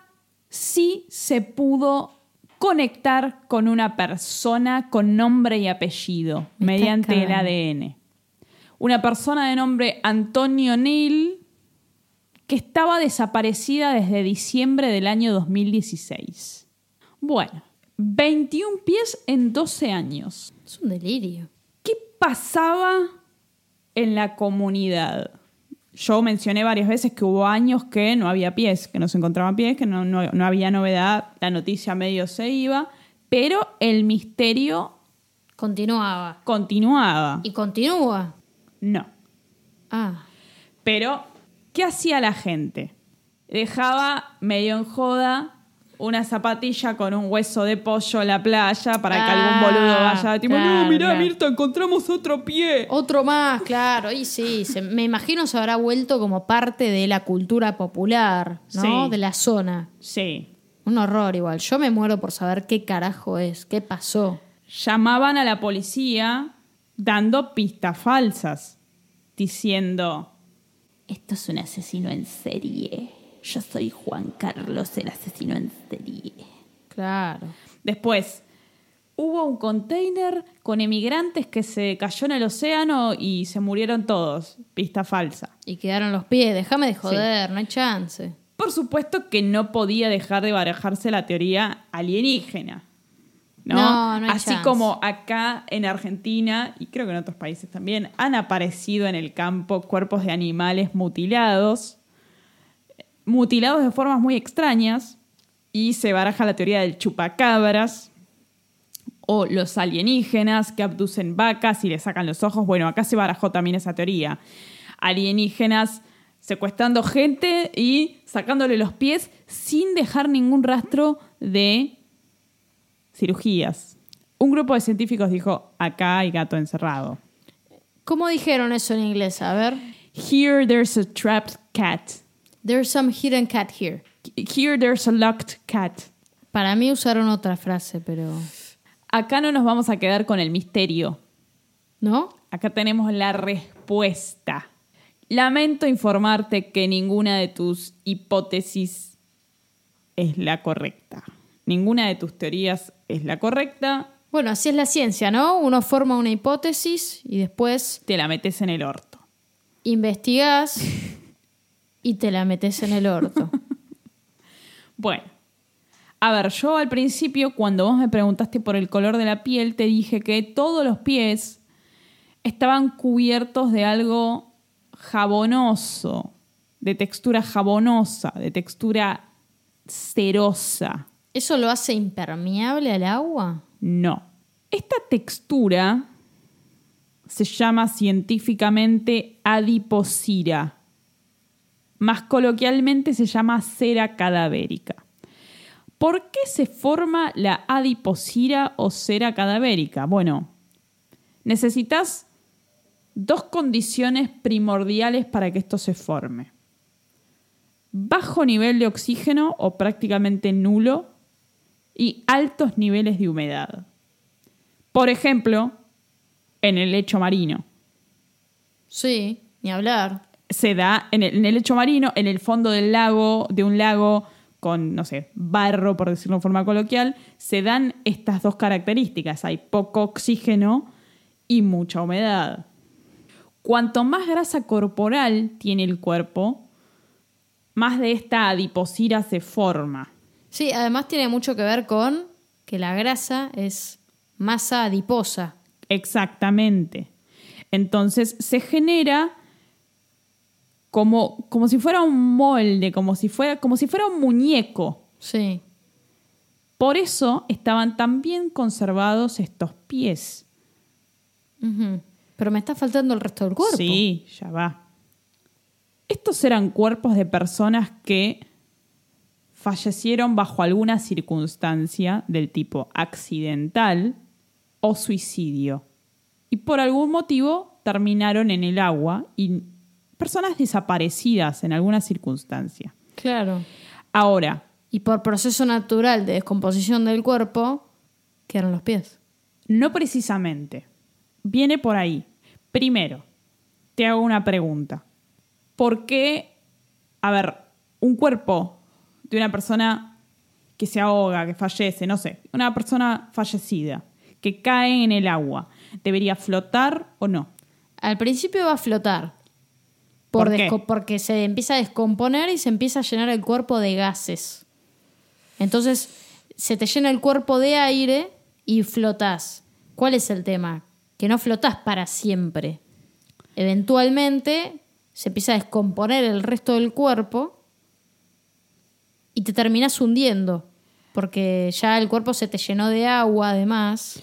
sí se pudo conectar con una persona con nombre y apellido mediante el. ADN. Una persona de nombre Antonio Neil que estaba desaparecida desde diciembre del año 2016. Bueno, 21 pies en 12 años. Es un delirio. ¿Qué pasaba en la comunidad? Yo mencioné varias veces que hubo años que no había pies, que no se encontraban pies, que no, no- no había novedad, la noticia medio se iba, pero el misterio Continuaba. continuaba. Y continúa. No. Ah. Pero, ¿qué hacía la gente? Dejaba medio en joda una zapatilla con un hueso de pollo en la playa para que Ah, algún boludo vaya tipo, claro, no, mirá, claro. Mirta, encontramos otro pie. Otro más, claro. Y sí, se- me imagino se habrá vuelto como parte de la cultura popular, ¿no? Sí. De la zona. Sí. Un horror igual. Yo me muero por saber qué carajo es, qué pasó. Llamaban a la policía dando pistas falsas, diciendo, esto es un asesino en serie. Yo soy Juan Carlos, el asesino en serie. Claro. Después, hubo un container con emigrantes que se cayó en el océano y se murieron todos. Pista falsa. Y quedaron los pies. Déjame de joder, no hay chance. Por supuesto que no podía dejar de barajarse la teoría alienígena. ¿No? No, no hay Así chance. como acá en Argentina, y creo que en otros países también, han aparecido en el campo cuerpos de animales mutilados, mutilados de formas muy extrañas, y se baraja la teoría del chupacabras, o los alienígenas que abducen vacas y le sacan los ojos. Bueno, acá se barajó también esa teoría. Alienígenas secuestrando gente y sacándole los pies sin dejar ningún rastro de cirugías. Un grupo de científicos dijo, acá hay gato encerrado. ¿Cómo dijeron eso en inglés? A ver. Here there's a trapped cat. There's some hidden cat here. Here there's a locked cat. Para mí usaron otra frase, pero... Acá no nos vamos a quedar con el misterio. ¿No? Acá tenemos la respuesta. Lamento informarte que ninguna de tus hipótesis es la correcta. Ninguna de tus teorías es la correcta. Bueno, así es la ciencia, ¿no? Uno forma una hipótesis y después Te la metes en el orto. investigás [laughs] y te la metes en el orto. [laughs] Bueno, a ver, yo al principio, cuando vos me preguntaste por el color de la piel, te dije que todos los pies estaban cubiertos de algo jabonoso, de textura jabonosa, de textura cerosa. ¿Eso lo hace impermeable al agua? No. Esta textura se llama científicamente adiposira. Más coloquialmente se llama cera cadavérica. ¿Por qué se forma la adiposira o cera cadavérica? Bueno, necesitas dos condiciones primordiales para que esto se forme. Bajo nivel de oxígeno o prácticamente nulo y altos niveles de humedad. Por ejemplo, en el lecho marino. Sí, ni hablar. Se da en el, en el lecho marino, en el fondo del lago, de un lago con, no sé, barro, por decirlo de forma coloquial, se dan estas dos características. Hay poco oxígeno y mucha humedad. Cuanto más grasa corporal tiene el cuerpo, más de esta adiposira se forma. Sí, además tiene mucho que ver con que la grasa es masa adiposa. Exactamente. Entonces se genera como, como si fuera un molde, como si fuera, como si fuera un muñeco. Sí. Por eso estaban tan bien conservados estos pies. Pero me está faltando el resto del cuerpo. Sí, ya va. Estos eran cuerpos de personas que fallecieron bajo alguna circunstancia del tipo accidental o suicidio. Y por algún motivo terminaron en el agua y personas desaparecidas en alguna circunstancia. Claro. Ahora, Y por proceso natural de descomposición del cuerpo, quedaron los pies. no precisamente. Viene por ahí. Primero, te hago una pregunta. ¿Por qué, a ver, un cuerpo de una persona que se ahoga, que fallece, no sé, una persona fallecida, que cae en el agua, ¿debería flotar o no? Al principio va a flotar. Por ¿Por qué? desco- porque se empieza a descomponer y se empieza a llenar el cuerpo de gases. Entonces, se te llena el cuerpo de aire y flotás. ¿Cuál es el tema? Que no flotás para siempre. Eventualmente se empieza a descomponer el resto del cuerpo y te terminas hundiendo. Porque ya el cuerpo se te llenó de agua, además.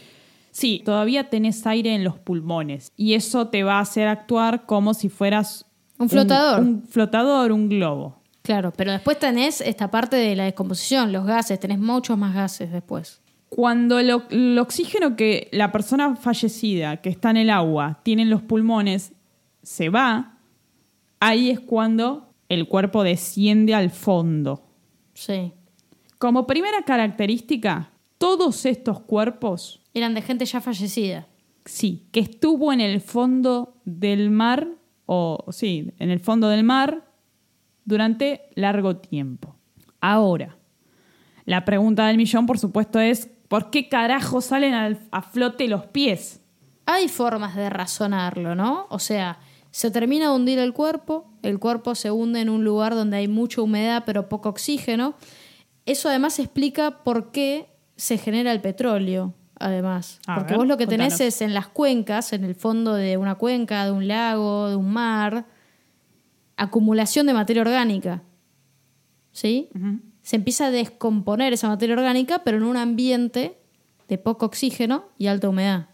Sí, todavía tenés aire en los pulmones y eso te va a hacer actuar como si fueras Un flotador. Un, flotador, un globo. Claro, pero después tenés esta parte de la descomposición, los gases, tenés muchos más gases después. Cuando el, o- el oxígeno que la persona fallecida que está en el agua tiene en los pulmones se va, ahí es cuando el cuerpo desciende al fondo. Sí. Como primera característica, todos estos cuerpos, Eran de gente ya fallecida. sí, que estuvo en el fondo del mar, o sí, en el fondo del mar durante largo tiempo. Ahora, la pregunta del millón, por supuesto, es ¿por qué carajo salen al- a flote los pies? Hay formas de razonarlo, ¿no? O sea, se termina de hundir el cuerpo, el cuerpo se hunde en un lugar donde hay mucha humedad pero poco oxígeno. Eso además explica por qué se genera el petróleo, además. A Porque ver, vos lo que tenés contanos. es en las cuencas, en el fondo de una cuenca, de un lago, de un mar, acumulación de materia orgánica. ¿Sí? Se empieza a descomponer esa materia orgánica, pero en un ambiente de poco oxígeno y alta humedad.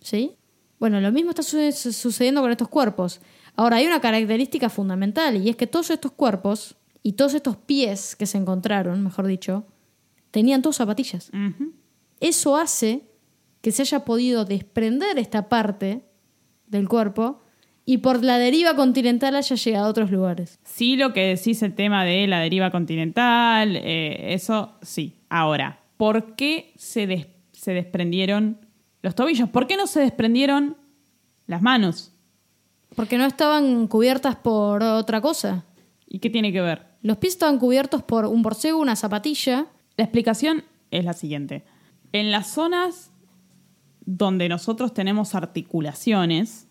¿Sí? Bueno, lo mismo está su- su- sucediendo con estos cuerpos. Ahora, hay una característica fundamental y es que todos estos cuerpos y todos estos pies que se encontraron, mejor dicho, tenían todos zapatillas. Eso hace que se haya podido desprender esta parte del cuerpo y por la deriva continental haya llegado a otros lugares. Sí, lo que decís el tema de la deriva continental, eh, eso sí. Ahora, ¿por qué se, des- se desprendieron los tobillos? ¿Por qué no se desprendieron las manos? Porque no estaban cubiertas por otra cosa. ¿Y qué tiene que ver? Los pies estaban cubiertos por un borcego, una zapatilla. La explicación es la siguiente. En las zonas donde nosotros tenemos articulaciones,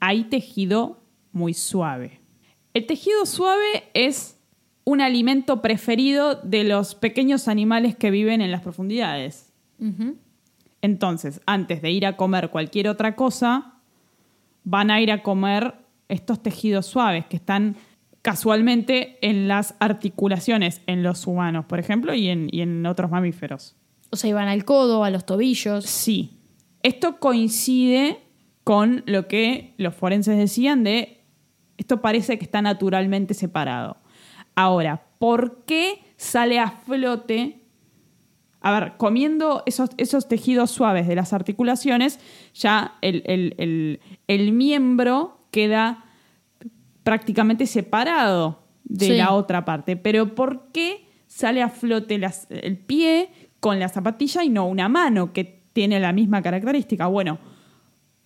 hay tejido muy suave. El tejido suave es un alimento preferido de los pequeños animales que viven en las profundidades. Entonces, antes de ir a comer cualquier otra cosa, van a ir a comer estos tejidos suaves que están casualmente en las articulaciones en los humanos, por ejemplo, y en, y en otros mamíferos. O sea, iban al codo, a los tobillos. Sí. Esto coincide con lo que los forenses decían de esto parece que está naturalmente separado. Ahora, ¿por qué sale a flote? A ver, comiendo esos, esos tejidos suaves de las articulaciones, ya el, el- el- el miembro queda prácticamente separado de Sí. la otra parte. Pero ¿por qué sale a flote las- el pie con la zapatilla y no una mano que tiene la misma característica? Bueno,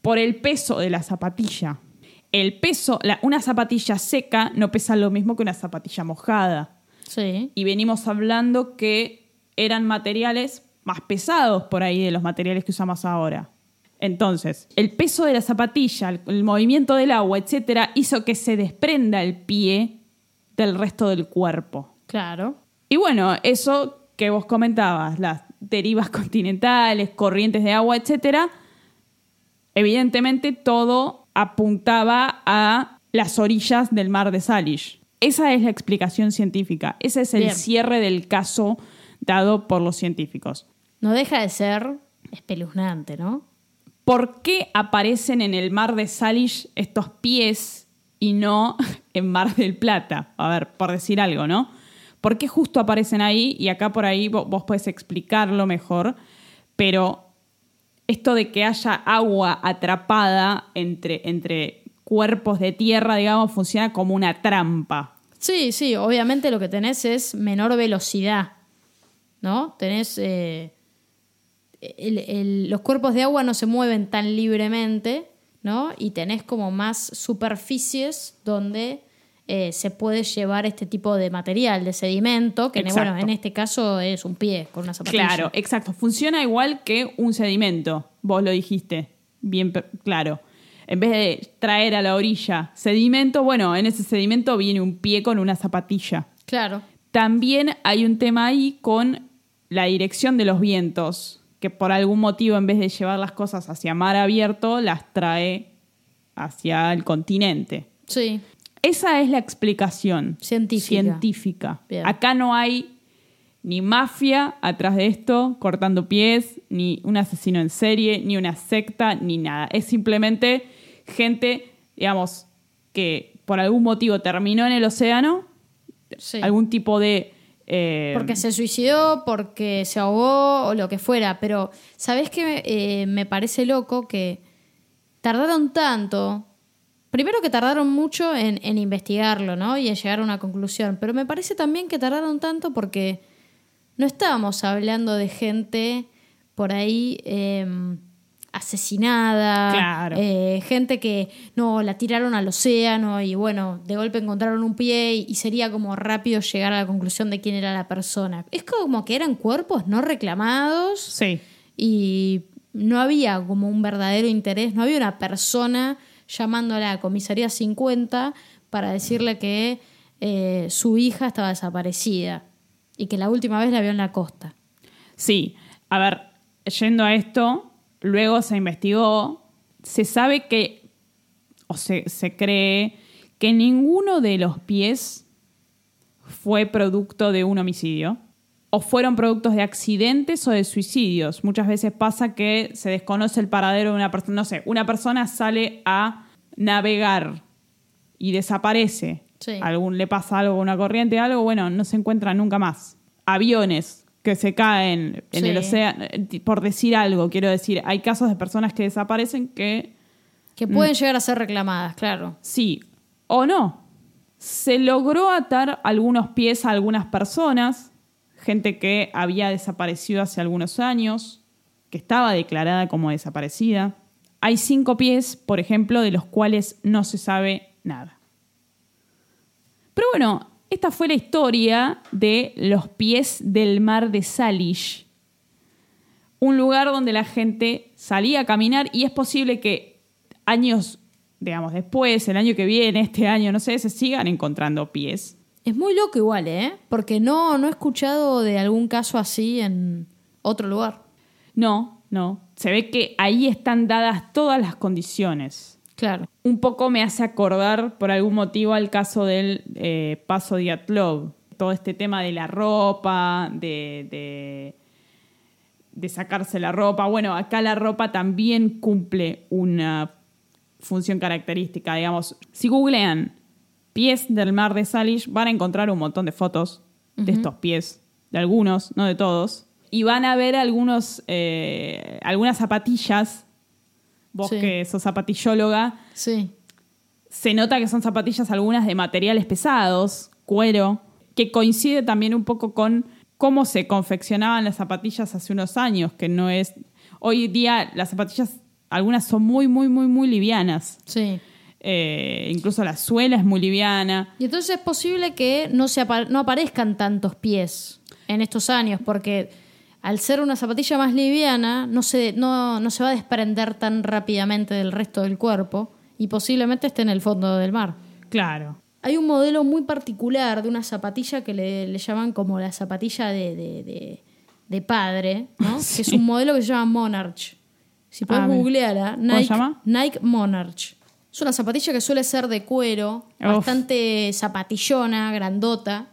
por el peso de la zapatilla. El peso, la- una zapatilla seca no pesa lo mismo que una zapatilla mojada. Sí. Y venimos hablando que eran materiales más pesados por ahí de los materiales que usamos ahora. Entonces, el peso de la zapatilla, el, movimiento del agua, etcétera, hizo que se desprenda el pie del resto del cuerpo. Claro. Y bueno, eso que vos comentabas, las derivas continentales, corrientes de agua, etcétera, evidentemente todo apuntaba a las orillas del mar de Salish. Esa es la explicación científica. Ese es el Bien. cierre del caso dado por los científicos. No deja de ser espeluznante, ¿no? ¿Por qué aparecen en el mar de Salish estos pies y no [laughs] en Mar del Plata? A ver, por decir algo, ¿no? ¿Por qué justo aparecen ahí? Y acá por ahí vo- vos, podés explicarlo mejor, pero esto de que haya agua atrapada entre, entre cuerpos de tierra, digamos, funciona como una trampa. Sí, sí, obviamente lo que tenés es menor velocidad, ¿no? Tenés... eh, el- el- los cuerpos de agua no se mueven tan libremente, ¿no? Y tenés como más superficies donde eh, se puede llevar este tipo de material, de sedimento, que Exacto. bueno, en este caso es un pie con una zapatilla. Claro, exacto. Funciona igual que un sedimento. Vos lo dijiste. Bien claro. En vez de traer a la orilla sedimento, bueno, en ese sedimento viene un pie con una zapatilla. Claro. También hay un tema ahí con la dirección de los vientos, que por algún motivo, en vez de llevar las cosas hacia mar abierto, las trae hacia el continente. Sí. Esa es la explicación Científica. científica. Acá no hay ni mafia atrás de esto, cortando pies, ni un asesino en serie, ni una secta, ni nada. Es simplemente gente, digamos, que por algún motivo terminó en el océano, sí. algún tipo de... eh, Porque se suicidó, porque se ahogó o lo que fuera. Pero, ¿sabés qué eh, me parece loco? Que tardaron tanto. Primero que tardaron mucho en, investigarlo, ¿no? Y en llegar a una conclusión. Pero me parece también que tardaron tanto porque no estábamos hablando de gente por ahí eh, asesinada. Claro. eh, gente que no la tiraron al océano y bueno, de golpe encontraron un pie y, y sería como rápido llegar a la conclusión de quién era la persona. Es como que eran cuerpos no reclamados Sí, y no había como un verdadero interés, no había una persona llamando a la comisaría 50 para decirle que eh, su hija estaba desaparecida y que la última vez la vio en la costa. Sí, a ver, yendo a esto, luego se investigó, se sabe que, o se, se cree que ninguno de los pies fue producto de un homicidio o fueron productos de accidentes o de suicidios. Muchas veces pasa que se desconoce el paradero de una persona. No sé, una persona sale a navegar y desaparece. Sí. Algún, le pasa algo, una corriente, algo, bueno, no se encuentra nunca más. Aviones que se caen en Sí. el océano, eh, por decir algo, quiero decir, hay casos de personas que desaparecen que Que Mm. pueden llegar a ser reclamadas, claro. sí o no. Se logró atar algunos pies a algunas personas, gente que había desaparecido hace algunos años, que estaba declarada como desaparecida. Hay cinco pies, por ejemplo, de los cuales no se sabe nada. Pero bueno, esta fue la historia de los pies del mar de Salish. Un lugar donde la gente salía a caminar y es posible que años, digamos, después, el año que viene, este año, no sé, se sigan encontrando pies. Es muy loco igual, ¿eh? Porque no, no he escuchado de algún caso así en otro lugar. No, no. Se ve que ahí están dadas todas las condiciones. Claro. Un poco me hace acordar, por algún motivo, al caso del eh, Paso Diatlov. Todo este tema de la ropa, de, de, de sacarse la ropa. Bueno, acá la ropa también cumple una función característica. Digamos, si googlean pies del mar de Salish, van a encontrar un montón de fotos de estos pies, de algunos, no de todos. Y van a ver algunos, eh, algunas zapatillas. Vos Sí. que sos zapatillóloga, Sí. se nota que son zapatillas algunas de materiales pesados, cuero, que coincide también un poco con cómo se confeccionaban las zapatillas hace unos años, que no es... Hoy día las zapatillas, algunas son muy, muy, muy, muy livianas. Sí. Eh, incluso la suela es muy liviana. Y entonces es posible que no, se apa- no aparezcan tantos pies en estos años, porque al ser una zapatilla más liviana, no se, no, no se va a desprender tan rápidamente del resto del cuerpo y posiblemente esté en el fondo del mar. Claro. Hay un modelo muy particular de una zapatilla que le, le llaman como la zapatilla de, de- de- de padre, ¿no? Sí. [laughs] que es un modelo que se llama Monarch. Si podés Ah, googlearla, ¿Cómo Nike, se llama? Nike Monarch. Es una zapatilla que suele ser de cuero, Uf. bastante zapatillona, grandota,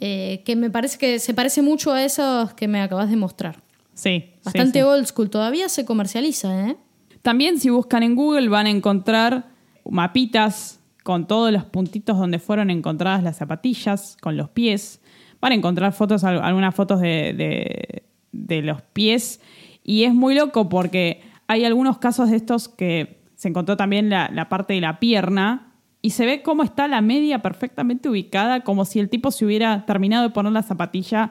eh, que me parece que se parece mucho a esos que me acabas de mostrar. Sí. Bastante sí. old school, todavía se comercializa, ¿eh? También si buscan en Google van a encontrar mapitas con todos los puntitos donde fueron encontradas las zapatillas, con los pies. Van a encontrar fotos, al- algunas fotos de, de- de los pies. Y es muy loco porque hay algunos casos de estos que se encontró también la, la parte de la pierna y se ve cómo está la media perfectamente ubicada, como si el tipo se hubiera terminado de poner la zapatilla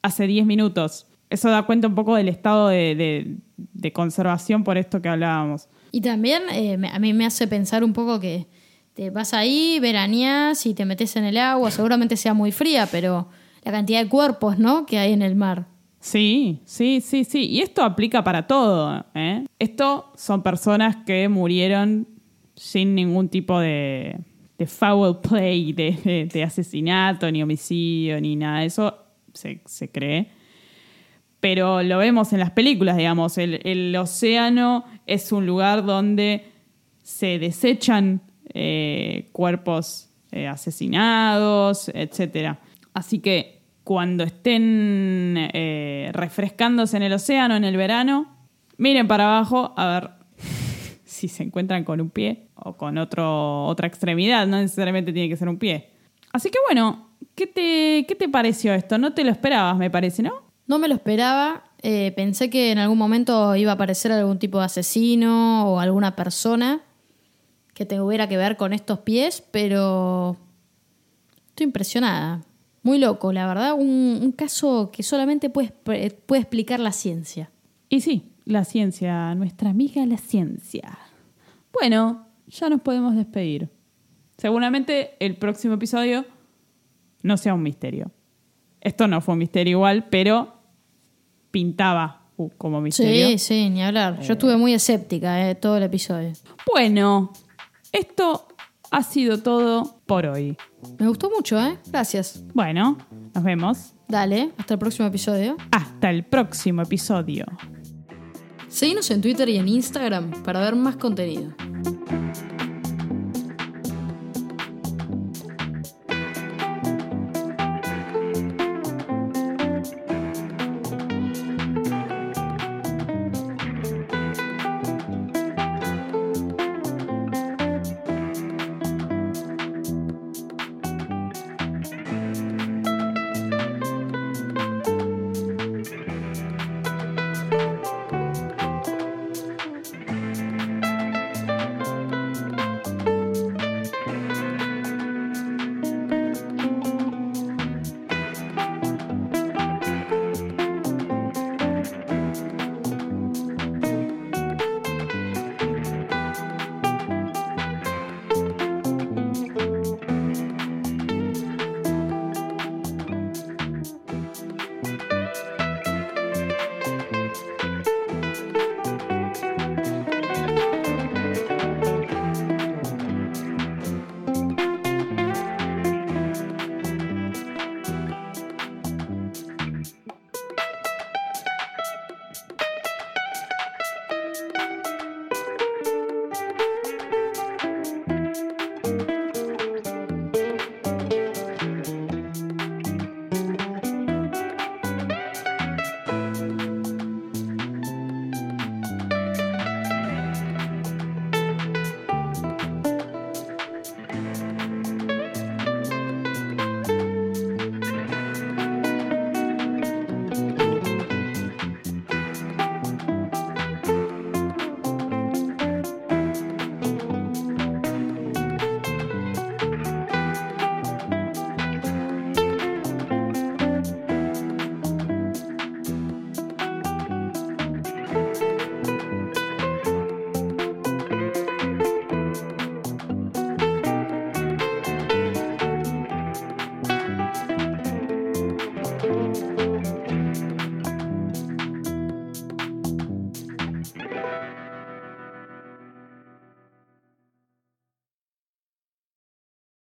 hace 10 minutos. Eso da cuenta un poco del estado de, de- de conservación por esto que hablábamos. Y también eh, a mí me hace pensar un poco que te vas ahí, veraneás y te metes en el agua, seguramente sea muy fría, pero la cantidad de cuerpos, ¿no? que hay en el mar. Sí, sí, sí, sí. Y esto aplica para todo. ¿eh? Esto son personas que murieron sin ningún tipo de, foul play, de, asesinato, ni homicidio, ni nada de eso, se, cree. Pero lo vemos en las películas, digamos. El, el océano es un lugar donde se desechan eh, cuerpos eh, asesinados, etc. Así que cuando estén eh, refrescándose en el océano en el verano, miren para abajo a ver si se encuentran con un pie o con otro, otra extremidad, no necesariamente tiene que ser un pie. Así que bueno, ¿qué te, qué te pareció esto? No te lo esperabas, me parece, ¿no? No me lo esperaba, eh, pensé que en algún momento iba a aparecer algún tipo de asesino o alguna persona que tuviera que ver con estos pies, pero estoy impresionada. Muy loco, la verdad, un, un caso que solamente puede, puede explicar la ciencia. Y sí, la ciencia, nuestra amiga la ciencia. Bueno, ya nos podemos despedir. Seguramente el próximo episodio no sea un misterio. Esto no fue un misterio igual, pero pintaba uh, como misterio. Sí, sí, ni hablar. Yo estuve muy escéptica eh, todo el episodio. Bueno, esto ha sido todo por hoy. Me gustó mucho, ¿eh? Gracias. Bueno, nos vemos Dale, hasta el próximo episodio. Hasta el próximo episodio. Seguinos en Twitter y en Instagram para ver más contenido.